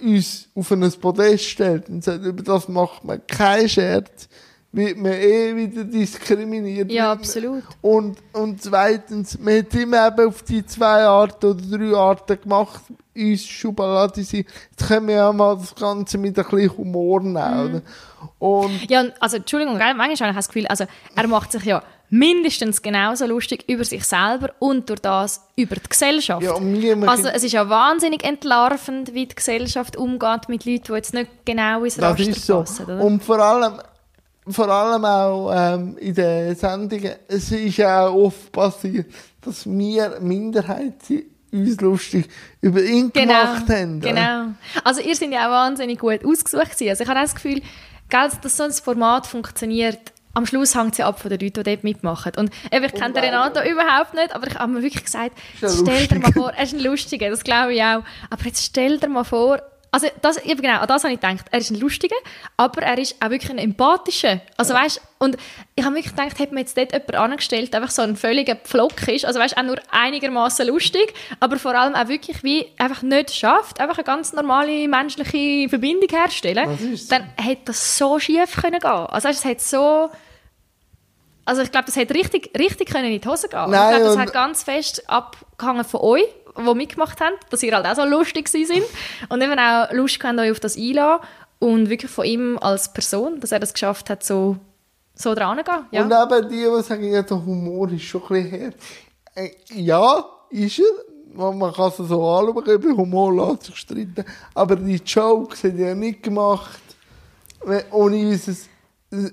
uns auf ein Podest stellt und sagt, über das macht man keinen Scherz, wird man eh wieder diskriminiert. Ja, absolut. Und, und zweitens, man hat immer eben auf die zwei Arten oder drei Arten gemacht, uns Schubladisieren. Jetzt können wir ja mal das Ganze mit ein bisschen Humor nehmen. Mhm. Und ja, also Entschuldigung, manchmal habe ich das Gefühl, also er macht sich ja mindestens genauso lustig über sich selber und durch das über die Gesellschaft. Ja, also es ist ja wahnsinnig entlarvend, wie die Gesellschaft umgeht mit Leuten, die jetzt nicht genau ins Raster das ist so. passen. Oder? Und vor allem, vor allem auch ähm, in den Sendungen, es ist ja auch oft passiert, dass wir Minderheit uns lustig über ihn genau, gemacht haben. Genau. Also ihr seid ja auch wahnsinnig gut ausgesucht Also ich habe das Gefühl, dass so ein Format funktioniert, am Schluss hängt es ja ab von den Leuten, die dort mitmachen. Und eben, ich kenne den Renato überhaupt nicht, aber ich habe mir wirklich gesagt, stell dir mal vor, er ist ein Lustiger, das glaube ich auch. Aber jetzt stell dir mal vor, also das, eben genau, an das habe ich gedacht. Er ist ein Lustiger, aber er ist auch wirklich ein Empathischer. Also weißt, und ich habe wirklich gedacht, hätte man jetzt dort jemanden angestellt, der einfach so ein völliger Pflock ist, also weißt, auch nur einigermaßen lustig, aber vor allem auch wirklich wie einfach nicht schafft, einfach eine ganz normale menschliche Verbindung herstellen, dann hätte das so schief können gehen. Also weißt, es hat so also ich glaube, das hätte richtig, richtig können in die Hose gehen. Nein, ich glaube, das hat ganz fest abgehangen von euch die mitgemacht haben, dass ihr halt auch so lustig sind und eben auch Lust habt, euch auf das einladen und wirklich von ihm als Person, dass er das geschafft hat, so, so dran zu gehen. Ja. Und eben die, die sagen, ja, der Humor ist schon ein bisschen her. Äh, ja, ist er. Man, man kann es so anschauen, über Humor lässt sich streiten. Aber die Jokes hat er nicht gemacht, ohne unser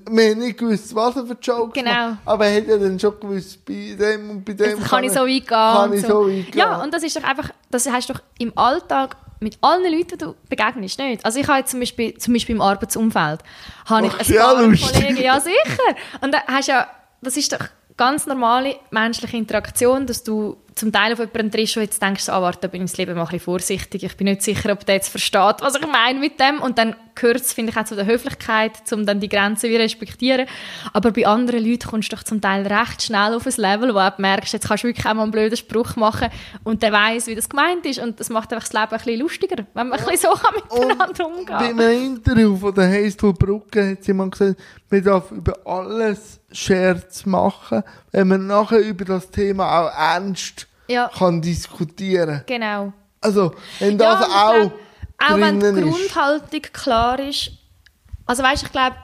wir haben nicht gewusst, was er für Jokes genau. macht, aber er hat ja dann schon gewusst, bei dem und bei dem Jetzt kann, ich so weit gehen. Kann ich so. so weit gehen. Ja, und das ist doch einfach, das hast du doch im Alltag mit allen Leuten, die du begegnest, nicht? Also ich habe jetzt zum Beispiel, zum Beispiel im Arbeitsumfeld, habe ich ein paar Kollegen, ja sicher, und da hast ja, das ist doch ganz normale menschliche Interaktion, dass du zum Teil auf jemanden triffst und jetzt denkst, ah, warte, da bin ich das Leben mal ein bisschen vorsichtig, ich bin nicht sicher, ob der jetzt versteht, was ich meine mit dem und dann gehört es, finde ich, auch zu der Höflichkeit, um dann die Grenzen wieder respektieren. Aber bei anderen Leuten kommst du doch zum Teil recht schnell auf ein Level, wo du merkst, jetzt kannst du wirklich auch mal einen blöden Spruch machen und der weiß, wie das gemeint ist und das macht einfach das Leben ein bisschen lustiger, wenn man ein bisschen so miteinander umgehen kann. Bei einem Interview von der Heistel Brücke hat jemand gesagt, man darf über alles Scherz machen, wenn man nachher über das Thema auch ernst ja. kann diskutieren. Genau. Also, wenn das ja, auch auch wenn die Grundhaltung klar ist. Also weißt, ich glaube,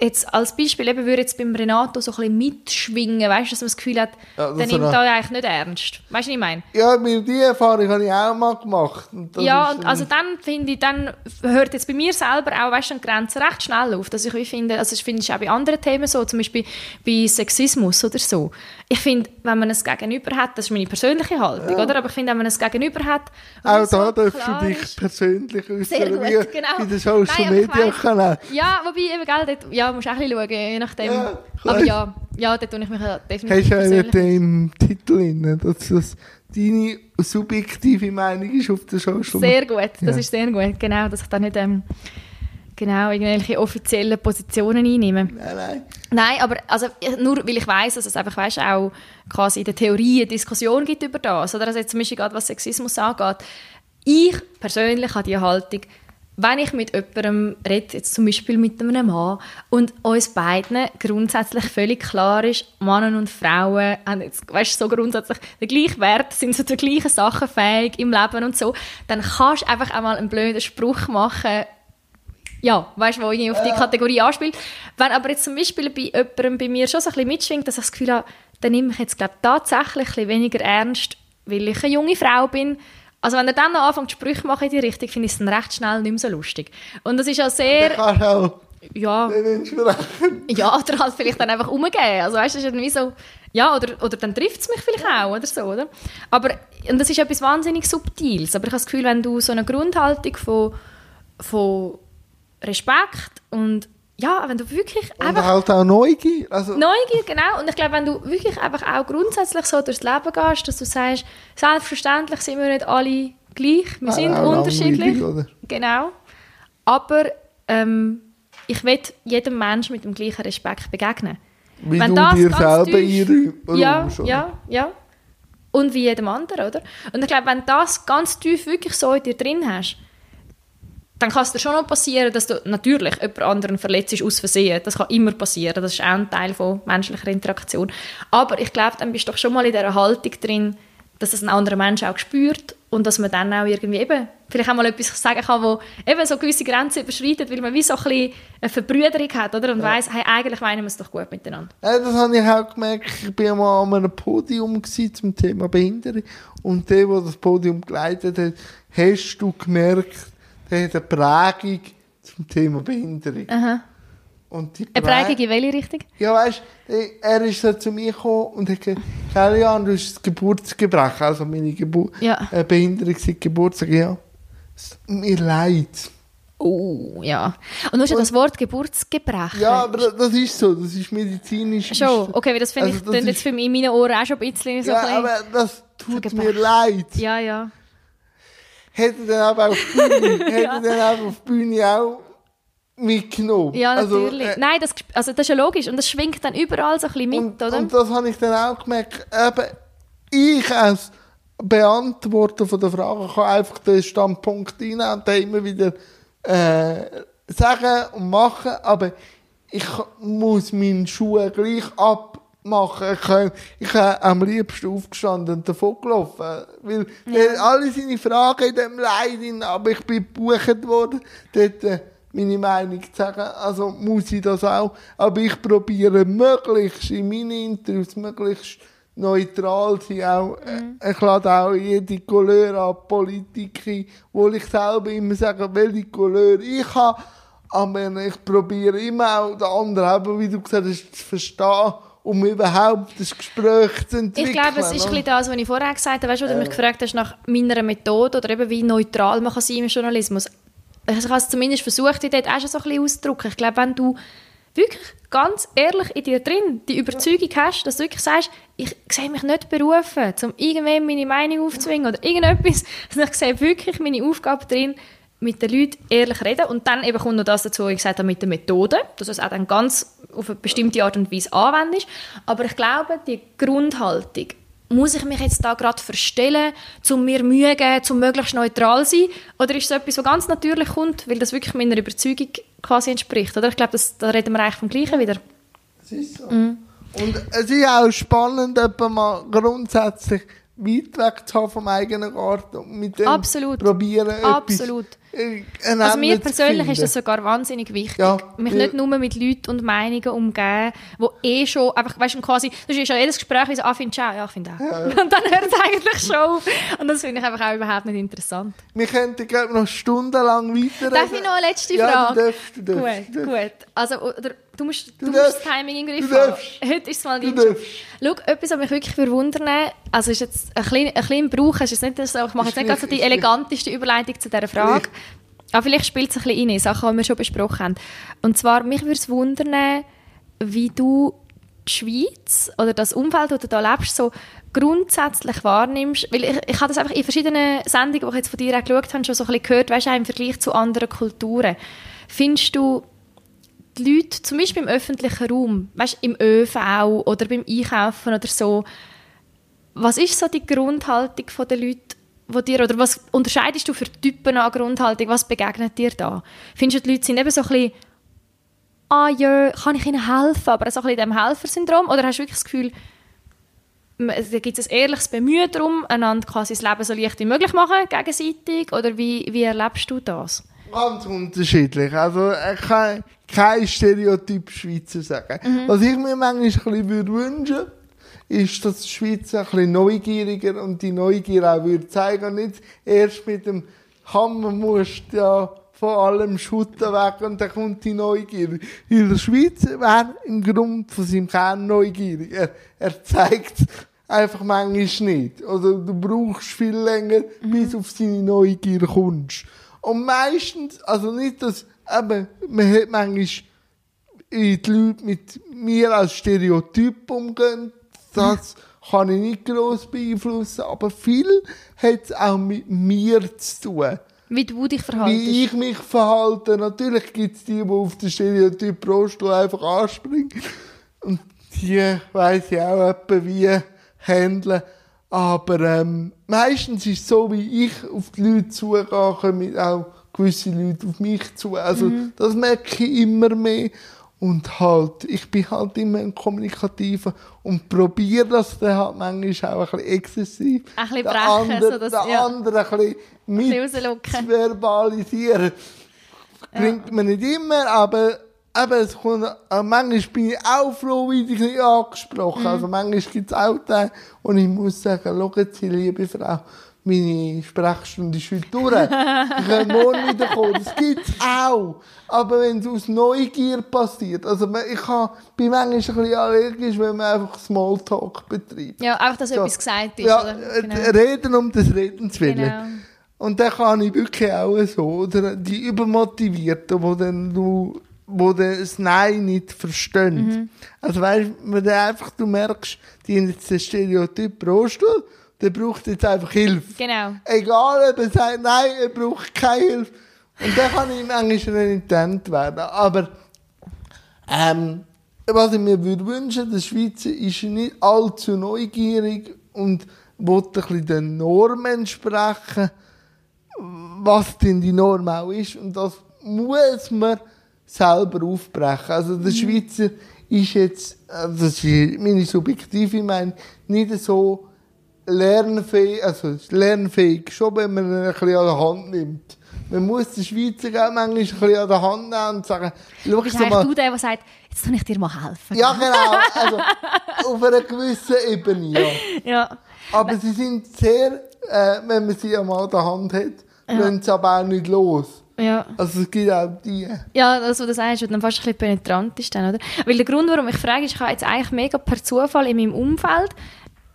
jetzt als Beispiel eben würde jetzt beim Renato so ein bisschen mitschwingen, weißt, dass man das Gefühl hat, ja, der nimmt da eigentlich nicht ernst. Weißt du, was ich meine? Ja, die Erfahrung habe ich auch mal gemacht. Und ja, und also dann finde ich, dann hört jetzt bei mir selber auch, weißt du, die Grenze recht schnell auf, dass ich finde, also ich finde es auch bei anderen Themen so, zum Beispiel bei Sexismus oder so ich finde, wenn man ein Gegenüber hat, das ist meine persönliche Haltung, ja. oder? Aber ich finde, wenn man ein Gegenüber hat... Auch so da darfst du dich persönlich äußern, genau. in den Social Media Kanälen. Ja, wobei eben, gell, dort, ja, musst auch ein bisschen schauen, je nachdem. Ja, Aber ja, ja, dort tue ich mich definitiv Hast du auch nicht im Titel drin, dass das deine subjektive Meinung ist auf der Media? Sehr gut, das ja. ist sehr gut, genau, dass ich da nicht... Ähm, genau, irgendwelche offiziellen Positionen einnehmen. Nein, nein. Nein, aber also, nur weil ich weiß, dass es einfach weißt, auch quasi in der Theorie eine Diskussion gibt über das. Oder also jetzt zum Beispiel gerade was Sexismus angeht. Ich persönlich habe die Haltung, wenn ich mit jemandem rede, jetzt zum Beispiel mit einem Mann, und uns beiden grundsätzlich völlig klar ist, Männer und Frauen haben jetzt, weißt, so grundsätzlich den gleichen Wert, sind so die gleichen Sachen fähig im Leben und so, dann kannst du einfach einmal einen blöden Spruch machen, ja, weißt du, wo ich auf die Kategorie anspielt. Wenn aber jetzt zum Beispiel bei jemandem bei mir schon so ein bisschen mitschwingt, dass ich das Gefühl habe, dann nehme ich jetzt glaube tatsächlich ein weniger ernst, weil ich eine junge Frau bin. Also wenn er dann noch anfängt, Sprüche machen in die Richtung, finde ich es dann recht schnell nicht mehr so lustig. Und das ist auch sehr... Ja. Ja, oder halt vielleicht dann einfach umgehen. Also weißt du, ist irgendwie so, ja, oder, oder dann trifft es mich vielleicht auch oder so, oder? Aber, und das ist etwas wahnsinnig Subtiles, aber ich habe das Gefühl, wenn du so eine Grundhaltung von, von Respekt und ja, wenn du wirklich und einfach... halt auch Neugier. Also Neugier, genau. Und ich glaube, wenn du wirklich einfach auch grundsätzlich so durchs Leben gehst, dass du sagst, selbstverständlich sind wir nicht alle gleich, wir sind unterschiedlich. Genau. Aber ähm, ich will jedem Menschen mit dem gleichen Respekt begegnen. Wie Wenn du das dir selber tief, ja, ja, ja. Und wie jedem anderen, oder? Und ich glaube, wenn das ganz tief wirklich so in dir drin hast, dann kann es dir schon noch passieren, dass du natürlich jemand anderen verletzt aus Versehen. Das kann immer passieren. Das ist auch ein Teil von menschlicher Interaktion. Aber ich glaube, dann bist du doch schon mal in dieser Haltung drin, dass es ein anderer Mensch auch spürt und dass man dann auch irgendwie eben vielleicht auch mal etwas sagen kann, wo eben so gewisse Grenzen überschreitet, weil man wie so ein bisschen eine Verbrüderung hat oder? und ja. weiss, hey, eigentlich meinen wir es doch gut miteinander. Ja, das habe ich auch gemerkt. Ich war mal an einem Podium zum Thema Behinderung und der, der das Podium geleitet hat, hast du gemerkt, der hat eine Prägung zum Thema Behinderung. Aha. Und die eine Prägung in welche Richtung? Ja, weißt du, er ist so zu mir gekommen und hat gesagt, Kellyanne, du hast das Geburtsgebrechen, also meine Gebur ja. äh, Behinderung seit Geburtstag, ja. Es tut mir leid. Oh, ja. Und du hast ja das Wort Geburtsgebrechen. Ja, aber das ist so, das ist medizinisch. Schon, okay, weil das finde also, ich jetzt für mich in meinen Ohren auch schon ein bisschen so Ja, aber das tut mir leid. Ja, ja. Hätte dann aber auf Bühne, hätte ja. dann aber auf Bühne auch mitgenommen. Ja, also, natürlich. Also, äh, Nein, das, also das ist ja logisch. Und das schwingt dann überall so ein bisschen mit, und, oder? Und das habe ich dann auch gemerkt. Eben, ich als Beantworter von der Frage kann einfach den Standpunkt einnehmen und dann immer wieder äh, sagen und machen, aber ich muss meine Schuhe gleich abmachen. Ich, kann, ich habe am liebsten aufgestanden und davon gelaufen. Weil ja. alle seine Fragen in dem Leid, aber ich bin gebucht worden, dort, äh, meine Meinung zu sagen. Also muss ich das auch. Aber ich probiere möglichst in meinen Interviews möglichst neutral zu sein. Auch, äh, mhm. Ich lade auch jede Couleur an Politik wo ich selber immer sage, welche Couleur ich habe. Aber ich probiere immer auch den anderen, wie du gesagt hast, zu verstehen um überhaupt das Gespräch zu entwickeln. Ich glaube, es ist ein bisschen das, was ich vorher gesagt habe, weißt, wo du mich gefragt hast nach meiner Methode oder eben wie neutral man kann sein im Journalismus ich habe es zumindest versucht, ich dort auch schon so ein bisschen auszudrücken. Ich glaube, wenn du wirklich ganz ehrlich in dir drin die Überzeugung hast, dass du wirklich sagst, ich sehe mich nicht berufen, um irgendwem meine Meinung aufzuzwingen oder irgendetwas, sondern ich sehe wirklich meine Aufgabe drin, mit den Leuten ehrlich reden und dann eben kommt noch das dazu, ich gesagt habe, mit der Methode, dass du es auch dann ganz auf eine bestimmte Art und Weise anwendest. Aber ich glaube, die Grundhaltung, muss ich mich jetzt da gerade verstellen, um mir Mühe geben, um möglichst neutral zu sein? Oder ist es etwas, was ganz natürlich kommt, weil das wirklich meiner Überzeugung quasi entspricht? Oder? Ich glaube, da reden wir eigentlich vom Gleichen wieder. Das ist so. Mhm. Und es ist auch spannend, mal grundsätzlich weit weg zu haben vom eigenen Garten und mit dem Absolut. probieren, Absolut. Etwas, also mir persönlich ist das sogar wahnsinnig wichtig, ja, mich nicht nur mit Leuten und Meinungen umgeben, wo eh schon einfach, weißt du, quasi, das ist ja jedes Gespräch wie so, ah, findest du auch? Ja, ich finde auch. Ja. Und dann hört es eigentlich schon auf. Und das finde ich einfach auch überhaupt nicht interessant. Wir könnten, glaube noch stundenlang weiter Darf ich noch eine letzte Frage? Du darfst, du darfst. Gut, gut. Also, oder, Du musst, du, du musst das Timing im Griff haben. Heute ist es mal dein Job. Schau, etwas, was mich wirklich verwundern also ist jetzt ein kleiner, ein Brauch, ist nicht so, ich mache jetzt nicht ganz so die eleganteste Überleitung zu dieser Frage, aber vielleicht spielt es ein bisschen rein, Sachen, die wir schon besprochen haben. Und zwar, mich würde es wundern, wie du die Schweiz oder das Umfeld, das du da lebst, so grundsätzlich wahrnimmst, weil ich, ich habe das einfach in verschiedenen Sendungen, die ich jetzt von dir auch geschaut habe, schon so ein bisschen gehört, weißt du, im Vergleich zu anderen Kulturen. Findest du, die Leute, zum Beispiel im öffentlichen Raum, weißt, im ÖV oder beim Einkaufen oder so, was ist so die Grundhaltung der Leute, wo dir, oder was unterscheidest du für Typen an Grundhaltung, was begegnet dir da? Findest du, die Leute sind eben so ein bisschen, ah ja, kann ich ihnen helfen, aber so ein bisschen in diesem Helfersyndrom, oder hast du wirklich das Gefühl, da gibt es ein ehrliches Bemühen darum, einander quasi das Leben so leicht wie möglich machen, gegenseitig, oder wie, wie erlebst du das? Ganz unterschiedlich. Also, ich kann kein Stereotyp Schweizer sagen. Mhm. Was ich mir manchmal ein bisschen wünschen ist, dass die Schweizer ein bisschen neugieriger und die Neugier auch würde zeigen. Und nicht erst mit dem Hammer musst ja von allem Schutten weg und dann kommt die Neugier. In der Schweiz wäre im Grund von seinem Kern neugierig. Er, er zeigt einfach manchmal nicht. Oder du brauchst viel länger, mhm. bis auf seine Neugier kommst. Und meistens, also nicht, dass, eben, man hat manchmal die Leute mit mir als Stereotyp umgehen, das kann ich nicht gross beeinflussen, aber viel hat es auch mit mir zu tun. Wie du dich verhaltest. Wie ich mich verhalte. Natürlich gibt es die, die auf den Stereotyp Rosto einfach anspringen. Und die weiss ich auch etwa wie handeln. Aber ähm, meistens ist es so, wie ich auf die Leute zugehe, kommen auch gewisse Leute auf mich zu. Also mhm. das merke ich immer mehr. Und halt, ich bin halt immer ein Kommunikativer und probiere das dann halt manchmal auch ein bisschen exzessiv. Ein bisschen brechen, andere, so dass, den ja. anderen ein bisschen mit zu verbalisieren. Klingt ja. mir nicht immer, aber eben, es kommt, äh, manchmal bin ich auch froh, wie ich nicht angesprochen. Mhm. Also manchmal gibt es auch Tage, und ich muss sagen, schauen Sie, liebe Frau, meine Sprechstunde ist heute durch. ich kann morgen wieder kommen. Das gibt es auch. Aber wenn es aus Neugier passiert, also ich kann, bin manchmal ein bisschen allergisch, wenn man einfach Smalltalk betreibt. Ja, einfach, dass so. etwas gesagt ist. Ja, oder? Äh, genau. reden um des Redens willen. Genau. Und dann kann ich wirklich auch so, oder die Übermotivierten, wo dann du wo das Nein nicht verstehen. Mhm. Also weißt du, einfach, du merkst, die haben jetzt den Stereotyp Rohstuhl, der braucht jetzt einfach Hilfe. Genau. Egal, ob er sagt, nein, er braucht keine Hilfe. Und dann kann ich manchmal renitent werden. Aber, ähm, was ich mir würde wünschen, der Schweizer ist nicht allzu neugierig und will ein bisschen den Normen entsprechen, was denn die Norm auch ist. Und das muss man selber aufbrechen. Also der mhm. Schweizer ist jetzt, äh, das ist meine subjektive Meinung, nicht so lernfähig, also lernfähig, schon wenn man ihn ein bisschen an der Hand nimmt. Man muss den Schweizer auch manchmal ein bisschen an der Hand nehmen und sagen, schau ich mal. du der, der sagt, jetzt soll ich dir mal helfen. Ja, genau. Also, auf einer gewissen Ebene, ja. ja. Aber sie sind sehr, äh, wenn man sie einmal an der Hand hat, ja. lassen sie aber auch nicht los. Ja. Also es gibt auch die. Ja, das, was du sagst, was dann fast ein bisschen penetrant ist dann, oder? Weil der Grund, warum ich frage, ist, ich habe jetzt eigentlich mega per Zufall in meinem Umfeld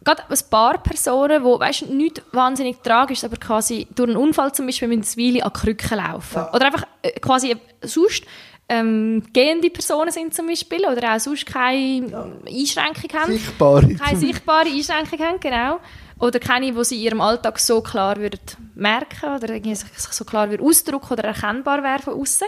gerade ein paar Personen, die, weißt du, nicht wahnsinnig tragisch, aber quasi durch einen Unfall zum Beispiel mit Zwieli an Krücken laufen. Ja. Oder einfach äh, quasi sonst ähm, gehende Personen sind zum Beispiel oder auch sonst keine ja. Einschränkung haben. Sichtbare. Keine sichtbare Einschränkung haben, genau. Oder keine, die sie in ihrem Alltag so klar würden merken oder sich so klar würden ausdrücken oder erkennbar wäre von außen.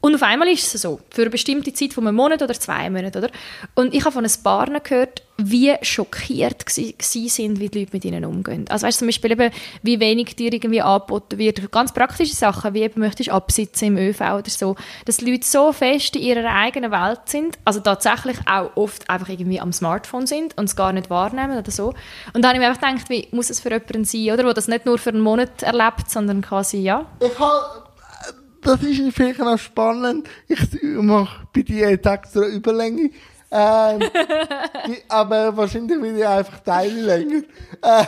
Und auf einmal ist es so, für eine bestimmte Zeit von einem Monat oder zwei Monaten, oder? Und ich habe von ein paar gehört, wie schockiert sie sind, wie die Leute mit ihnen umgehen. Also weißt du, zum Beispiel eben, wie wenig dir irgendwie angeboten wird. Ganz praktische Sachen, wie eben möchtest du absitzen im ÖV oder so. Dass die Leute so fest in ihrer eigenen Welt sind, also tatsächlich auch oft einfach irgendwie am Smartphone sind und es gar nicht wahrnehmen oder so. Und da habe ich mir einfach gedacht, wie muss es für jemanden sein, oder? Der das nicht nur für einen Monat erlebt, sondern quasi, ja. Ich habe das ist vielleicht noch spannend. Ich mache bei dir jetzt extra Überlänge. Ähm, aber wahrscheinlich will ich einfach Teile länger. Äh,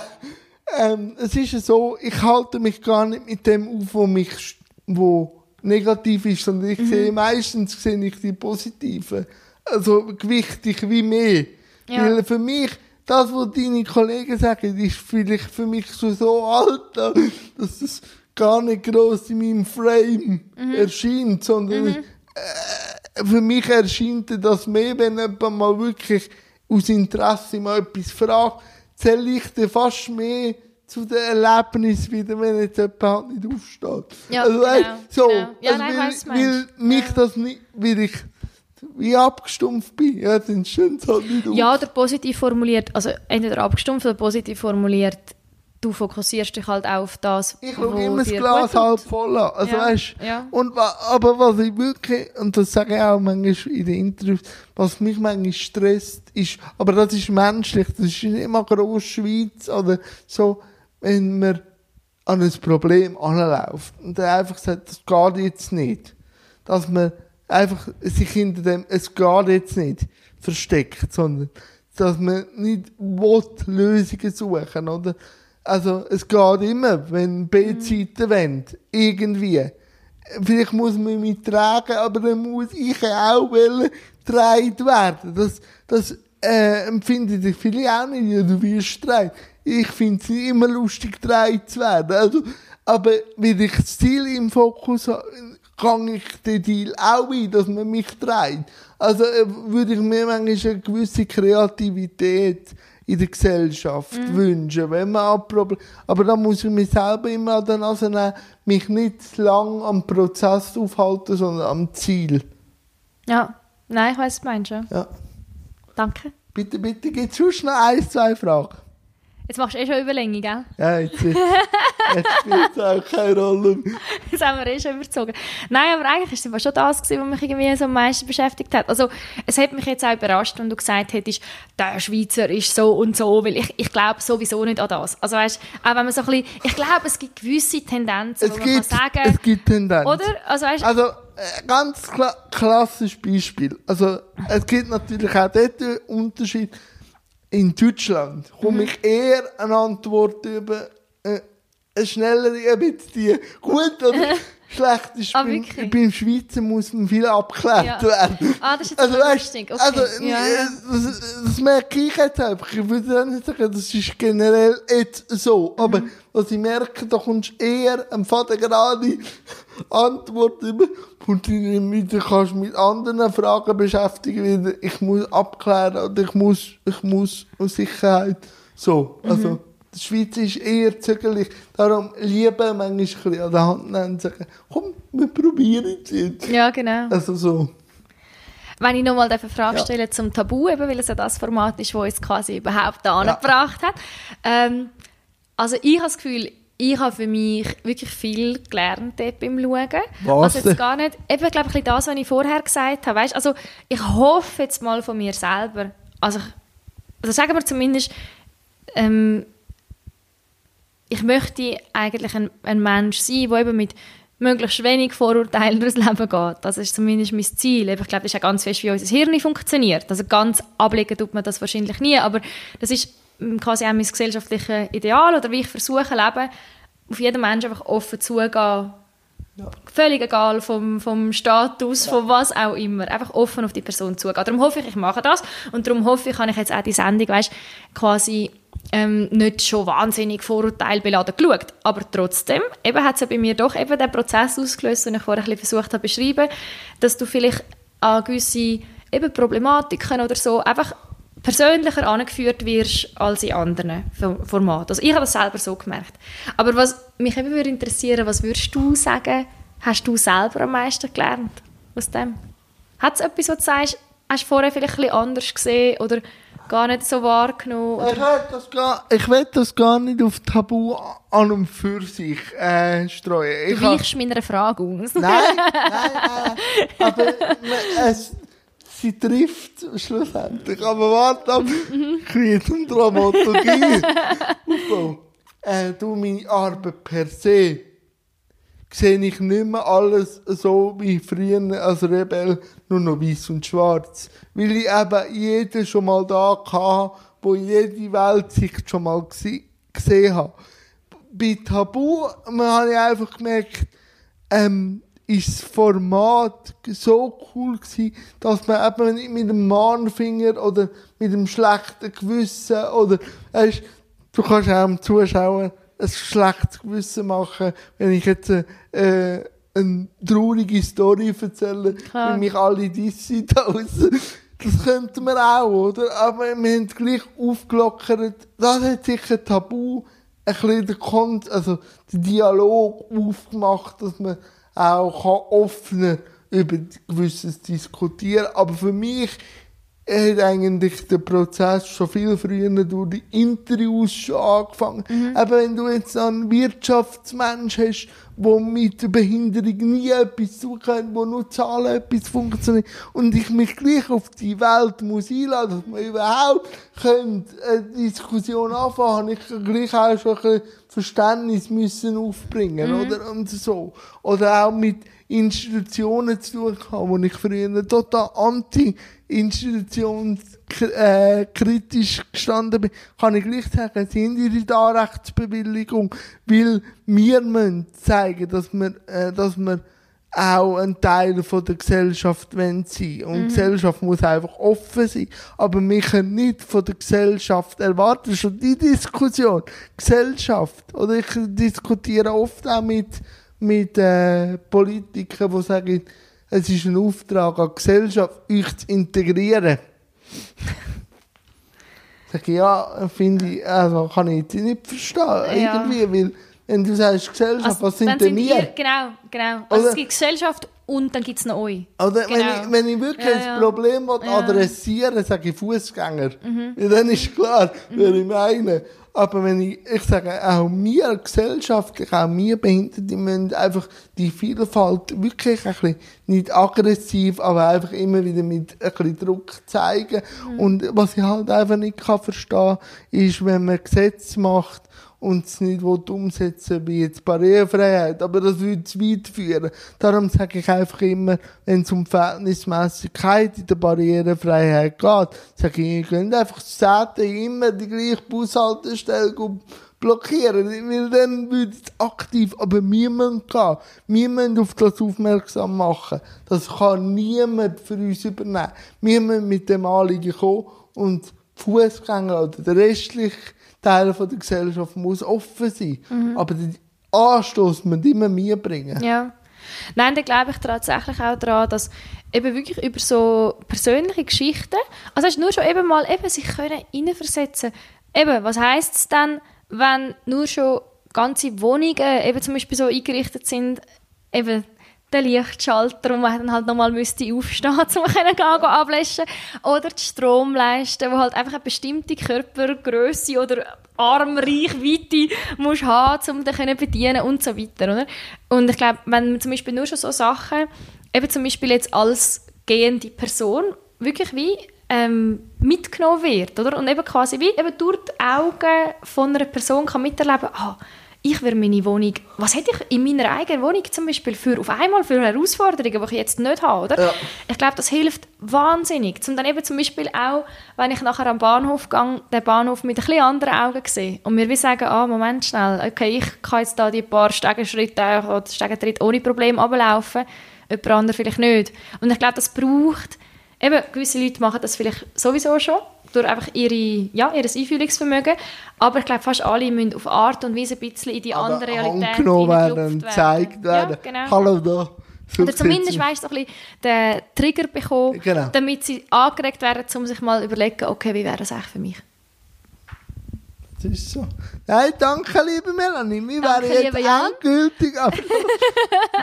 ähm, es ist so, ich halte mich gar nicht mit dem auf, wo mich, wo negativ ist, sondern ich mhm. sehe, meistens sehe ich die positiven. Also gewichtig wie mehr. Ja. Weil für mich, das, was deine Kollegen sagen, ist vielleicht für mich schon so alt, dass es gar nicht groß in meinem Frame mhm. erscheint, sondern mhm. äh, für mich erscheint das mehr, wenn jemand mal wirklich aus Interesse mal etwas fragt, zähle ich dann fast mehr zu den Erlebnissen wieder, wenn jetzt jemand halt nicht aufsteht. Ja, also, genau, so, genau. Ja, also, nein, weil, weil mich ja. das nicht, weil ich wie abgestumpft bin. Ja, dann stimmt halt nicht auf. Ja, oder positiv formuliert, also entweder abgestumpft oder positiv formuliert, du fokussierst dich halt auch auf das, Ich schaue immer das Glas halb voll an. Also, ja. weißt, ja. und, aber was ich wirklich, und das sage ich auch manchmal in den Interviews, was mich manchmal stresst, ist, aber das ist menschlich, das ist nicht immer groß Schweiz oder so, wenn man an ein Problem anläuft und dann einfach sagt, das geht jetzt nicht. Dass man einfach sich hinter dem, es geht jetzt nicht, versteckt, sondern dass man nicht will, Lösungen suchen, oder? Also, es geht immer, wenn beide mhm. Wollen, irgendwie. vielleicht muss man mich tragen, aber dann muss ich auch getragen werden. Das, das, äh, empfinden die viele auch nicht, ja, du wirst streit. Ich finde es immer lustig, getragen zu werden. Also, aber wenn ich das Ziel im Fokus habe, kann ich den Deal auch ein, dass man mich trägt. Also äh, würde ich mir manchmal eine gewisse Kreativität in der Gesellschaft mhm. wünschen, wenn man Problem aber da muss ich mich selber immer an der Nase nehmen, mich nicht zu lang am Prozess aufhalten, sondern am Ziel. Ja, nein, ich weiß, du meinst. Ja. Danke. Bitte, bitte, es sonst noch ein, zwei Fragen? Jetzt machst du eh schon Überlänge, gell? Ja, jetzt, jetzt, jetzt spielt es auch keine Rolle mehr. Das haben wir eh schon überzogen. Nein, aber eigentlich war es schon das, was mich irgendwie so am meisten beschäftigt hat. Also, es hat mich jetzt auch überrascht, wenn du gesagt hättest, der Schweizer ist so und so, weil ich, ich glaube sowieso nicht an das. Also, weißt auch wenn man so ein bisschen, ich glaube, es gibt gewisse Tendenzen, es wo man gibt, kann sagen... Es gibt Tendenzen. Oder? Also, weißt, also äh, ganz kla klassisches Beispiel. Also, es gibt natürlich auch dort Unterschied in Deutschland komme mhm. ich eher eine Antwort über äh, eine schnellere, ein bisschen gut oder schlecht ist. Ah, beim, beim Schweizer muss man viel abgeklärt ja. werden. Ah, das ist jetzt also, lustig. Okay. Also, ja, ja. Das, das, merke ich jetzt einfach. Ich würde nicht sagen, das ist generell jetzt so. Aber mhm. was ich merke, da kommst du eher am Vater gerade Antwort über und dann kannst du mit anderen Fragen beschäftigen, wie ich muss abklären oder ich muss, ich muss aus Sicherheit. So, also, mhm. Die Schweiz ist eher zögerlich. Darum liebe manchmal ein bisschen an der Hand nehmen und sagen, komm, wir probieren es jetzt. Ja, genau. Also so. Wenn ich nochmal eine Frage ja. stelle zum Tabu, eben, weil es ja das Format ist, das uns quasi überhaupt angebracht ja. hat. Ähm, also ich habe das Gefühl, ich habe für mich wirklich viel gelernt beim Schauen. Was? Also jetzt gar nicht, eben glaube ich das, was ich vorher gesagt habe. Weißt? Also ich hoffe jetzt mal von mir selber, also, also sagen wir zumindest, ähm, ich möchte eigentlich ein, ein Mensch sein, der eben mit möglichst wenig Vorurteilen durchs Leben geht. Das ist zumindest mein Ziel. Ich glaube, das ist auch ganz fest, wie unser Hirn funktioniert. Also ganz ablegen tut man das wahrscheinlich nie, aber das ist quasi auch mein gesellschaftliches Ideal oder wie ich versuche, leben, auf jeden Menschen einfach offen zugehen. Ja. Völlig egal vom, vom Status, ja. von was auch immer. Einfach offen auf die Person zugehen. Darum hoffe ich, ich mache das. Und darum hoffe ich, kann ich jetzt auch die Sendung, weißt, quasi ähm, nicht schon wahnsinnig vorurteilbeladen geschaut. Aber trotzdem, hat es ja bei mir doch eben den Prozess ausgelöst, den ich vorher ein bisschen versucht habe beschreiben, dass du vielleicht an gewisse eben Problematiken oder so einfach persönlicher angeführt wirst als in anderen Formaten. Also ich habe das selber so gemerkt. Aber was mich eben würde interessieren, was würdest du sagen, hast du selber am meisten gelernt aus dem? Hat es etwas, was du sagst, hast du vorher vielleicht ein bisschen anders gesehen oder gar nicht so wahrgenommen? Ich will das gar, ich will das gar nicht auf Tabu an und für sich äh, streuen. Ich du weichst meiner Frage aus. nein, nein, nein. Aber es, sie trifft schlussendlich. Aber warte ab, kriegt eine Dramaturgie. äh, du, meine Arbeit per se, sehe ich nicht mehr alles so wie früher als Rebell, nur noch weiß und schwarz. Weil ich eben jeden schon mal da hatte, wo jede Welt sich schon mal gesehen hat. Bei Tabu, habe ich einfach gemerkt, ähm, ist das Format so cool gewesen, dass man eben nicht mit dem Mahnfinger oder mit dem schlechten Gewissen oder, weißt, du kannst auch dem Zuschauer ein schlechtes Gewissen machen, wenn ich jetzt äh, eine traurige Story erzähle, Klar. wie mich alle dissen draussen. Das könnte man auch, oder? Aber wir haben gleich aufgelockert. Das hat sicher Tabu ein bisschen den Kon also den Dialog aufgemacht, dass man auch offener über gewisses diskutieren. Aber für mich hat eigentlich der Prozess schon viel früher durch die Interviews schon angefangen. Mhm. Aber wenn du jetzt einen Wirtschaftsmensch hast, der mit der Behinderung nie etwas zu tun wo nur Zahlen etwas funktioniert, und ich mich gleich auf die Welt muss einladen, dass man überhaupt eine Diskussion anfangen ich gleich auch schon ein Verständnis müssen aufbringen, mhm. oder? Und so. Oder auch mit Institutionen zu tun haben, wo ich früher total anti-institutionskritisch äh, gestanden bin, kann ich gleich sagen, sind ihre Darrechtsbewilligung, weil wir müssen zeigen, dass wir, äh, dass wir auch ein Teil von der Gesellschaft sein wollen. Und die Gesellschaft muss einfach offen sein. Aber wir können nicht von der Gesellschaft erwarten, schon die Diskussion, Gesellschaft, oder ich diskutiere oft auch mit, mit äh, Politikern, die sagen, es ist ein Auftrag an die Gesellschaft, euch zu integrieren. Sag ich, ja, finde ich, also kann ich jetzt nicht verstehen. Ja. Irgendwie, weil, wenn du sagst Gesellschaft, Also, was sind denn wir? genau, genau. Also es gibt Gesellschaft und dann gibt es noch euch. Oder wenn, Genau. ich, wenn ich wirklich Ja, ein ja. Problem will Ja. Mhm. adressieren sage ich Fußgänger. Ja, dann ist klar, wer ich meine. Aber wenn ich, ich sage, auch wir gesellschaftlich, auch wir Behinderte, müssen einfach die Vielfalt wirklich ein bisschen, nicht aggressiv, aber einfach immer wieder mit ein bisschen Druck zeigen. Mhm. Und was ich halt einfach nicht kann verstehen, ist, wenn man Gesetze macht, und es nicht umsetzen wie jetzt Barrierefreiheit, aber das würde zu weit führen. Darum sage ich einfach immer, wenn es um Verhältnismäßigkeit in der Barrierefreiheit geht, sage ich, ihr könnt einfach Städte immer die gleiche Bushaltestelle blockieren, weil dann würde es aktiv, aber müssen gehen. Müssen auf das aufmerksam machen. Das kann niemand für uns übernehmen. Wir müssen mit dem Anliegen kommen und Fußgänger oder der restliche Teil von der Gesellschaft muss offen sein. Aber den Anstoß müssen immer wir bringen. Ja. Nein, da glaube ich tatsächlich auch daran, dass eben wirklich über so persönliche Geschichten, also hast nur schon eben mal eben sich können reinversetzen. Eben, was heisst es dann, wenn nur schon ganze Wohnungen eben zum Beispiel so eingerichtet sind, eben der Lichtschalter und man dann halt nochmal müsste aufstehen, um können gehen, ablöschen oder die Stromleiste, wo halt einfach eine bestimmte Körpergröße oder Armreichweite musst haben, um den bedienen und so weiter, oder? Und ich glaube, wenn man zum Beispiel nur schon so Sachen, eben zum Beispiel jetzt als gehende Person wirklich wie ähm, mitgenommen wird, oder? Und eben quasi wie eben durch die Augen von einer Person kann miterleben, ah, ich will meine Wohnung, was hätte ich in meiner eigenen Wohnung zum Beispiel für, auf einmal für Herausforderungen, die ich jetzt nicht habe, oder? Ja. Ich glaube, das hilft wahnsinnig. Zum dann eben zum Beispiel auch, wenn ich nachher am Bahnhof gehe, den Bahnhof mit ein bisschen anderen Augen sehe und mir wie sagen, ah, Moment schnell, okay, ich kann jetzt da die paar Stegenschritte oder Stegentritte ohne Problem ablaufen, jemand anderes vielleicht nicht. Und ich glaube, das braucht, eben, gewisse Leute machen das vielleicht sowieso schon, durch einfach ihre, ja, ihr Einfühlungsvermögen, aber ich glaube, fast alle müssen auf Art und Weise ein bisschen in die Aber andere Realität angenommen werden und gezeigt werden. Ja, genau. Hallo da. Oder zumindest weißt du, so ein bisschen den Trigger bekommen, Genau. damit sie angeregt werden, um sich mal zu überlegen, okay, wie wäre das eigentlich für mich? Das ist so. Nein, danke, liebe Melanie. Wir Danke, wären jetzt endgültig aber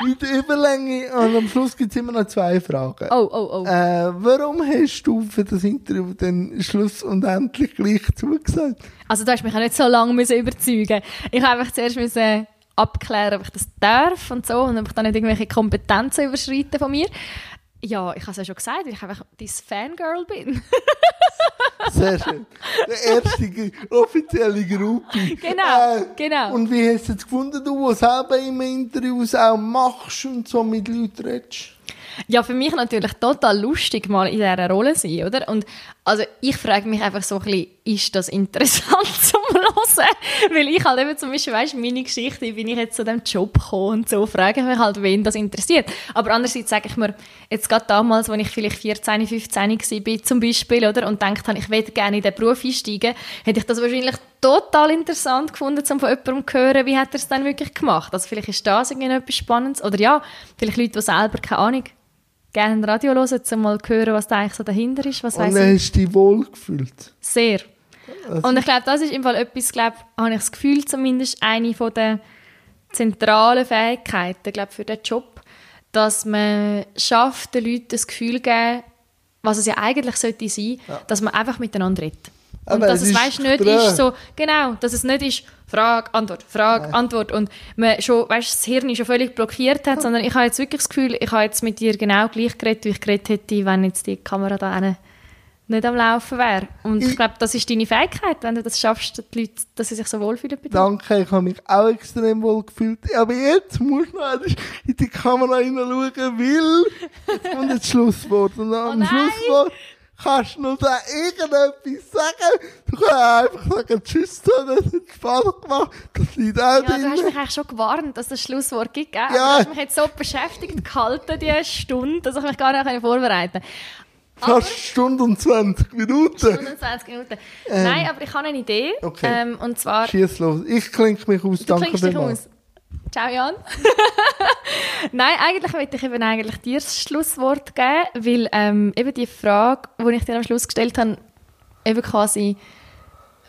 mit Überlänge. Und am Schluss gibt es immer noch zwei Fragen. Oh, oh, oh. Äh, warum hast du für das Interview den Schluss und endlich gleich zugesagt? Also du hast mich auch nicht so lange müssen überzeugen Ich habe einfach zuerst müssen abklären, ob ich das darf und so und ob ich dann nicht irgendwelche Kompetenzen überschreiten von mir. Ja, ich habe es ja schon gesagt, weil ich einfach dein Fangirl bin. Sehr schön. Der erste offizielle Gruppe. Genau, genau. Und wie hast du es gefunden, du, der selber immer Interviews auch machst und so mit Leuten redest? Ja, für mich natürlich total lustig, mal in dieser Rolle zu sein, oder? Und also ich frage mich einfach so ein bisschen, ist das interessant zum Hören? Weil ich halt eben zum Beispiel, weißt meine Geschichte, wie bin ich jetzt zu diesem Job gekommen und so, frage ich mich halt, wen das interessiert. Aber andererseits sage ich mir, jetzt gerade damals, als ich vielleicht 14, 15 war, zum Beispiel, oder? Und gedacht habe, ich würde gerne in diesen Beruf einsteigen, hätte ich das wahrscheinlich total interessant gefunden, um von jemandem zu hören, wie hat er es dann wirklich gemacht. Also vielleicht ist das irgendwie etwas Spannendes. Oder ja, vielleicht Leute, die selber, keine Ahnung, gerne ein Radio hören, um mal zu hören, was da eigentlich so dahinter ist. Was Und dann ich. hast du dich wohl gefühlt. Sehr. Und ich glaube, das ist im Fall etwas, glaub, habe ich das Gefühl, zumindest eine von der zentralen Fähigkeiten, glaub, für den Job, dass man schafft, den Leuten das Gefühl geben, was es ja eigentlich sollte sein, dass man einfach miteinander redet. Und Aber dass es es, ist weißt, nicht Gespräch. ist so, genau, dass es nicht ist, Frage, Antwort, Frage, Antwort und man schon, weißt, das Hirn schon völlig blockiert hat, sondern ich habe jetzt wirklich das Gefühl, ich habe jetzt mit dir genau gleich geredet, wie ich geredet hätte, wenn jetzt die Kamera da hinten nicht am Laufen wäre. Und ich, Ich- glaube, das ist deine Fähigkeit, wenn du das schaffst, dass die Leute, dass sie sich so wohlfühlen bei dir. Danke, ich habe mich auch extrem wohl gefühlt. Aber jetzt musst du noch einmal in die Kamera hineinschauen, weil jetzt kommt das Schlusswort. Und am Oh nein! Schlusswort kannst du noch da irgendetwas sagen? Du kannst einfach sagen, tschüss, das hat Spaß gemacht, das liegt auch Ja, drin. du hast mich eigentlich schon gewarnt, dass das Schlusswort gibt, gell? Ja. Du hast mich jetzt so beschäftigt gehalten, diese Stunde, dass ich mich gar nicht vorbereiten konnte. Fast Stunde und 20 Minuten. 25 Minuten. Nein, aber ich habe eine Idee. Ähm. Okay. Ähm, und zwar, Schieß los. Ich klinke mich aus, du danke dich aus. Ciao, Jan. Nein, eigentlich wollte ich eben eigentlich dir das Schlusswort geben, weil ähm, eben die Frage, die ich dir am Schluss gestellt habe, eben quasi,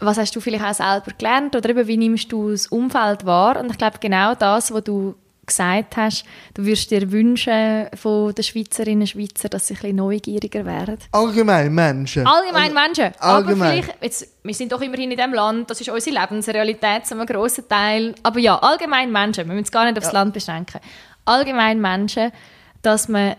was hast du vielleicht auch selber gelernt oder eben, wie nimmst du das Umfeld wahr? Und ich glaube, genau das, was du gesagt hast, du würdest dir wünschen von den Schweizerinnen und Schweizer, dass sie ein bisschen neugieriger werden. Allgemein Menschen. Allgemein Menschen. Allgemein. Aber jetzt, wir sind doch immerhin in diesem Land, das ist unsere Lebensrealität zu einem grossen Teil. Aber ja, allgemein Menschen, wir müssen es gar nicht aufs Land beschränken. Allgemein Menschen, dass man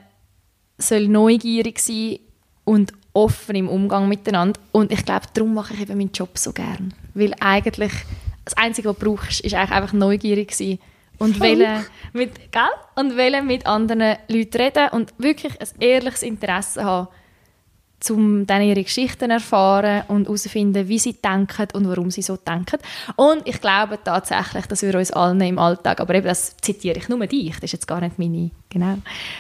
soll neugierig sein und offen im Umgang miteinander. Und ich glaube, darum mache ich eben meinen Job so gern. Weil eigentlich das Einzige, was du brauchst, ist eigentlich einfach neugierig sein und wollen mit, gell? und wollen mit anderen Leuten reden und wirklich ein ehrliches Interesse haben, um dann ihre Geschichten erfahren und herausfinden, wie sie denken und warum sie so denken. Und ich glaube tatsächlich, dass wir uns allen im Alltag, aber eben das zitiere ich nur dich, das ist jetzt gar nicht meine, genau.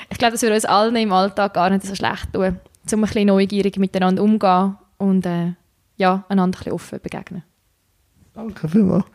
Ich glaube, dass wir uns allen im Alltag gar nicht so schlecht tun, um ein bisschen neugierig miteinander umzugehen und äh, ja, einander ein bisschen offen begegnen. Danke vielmals.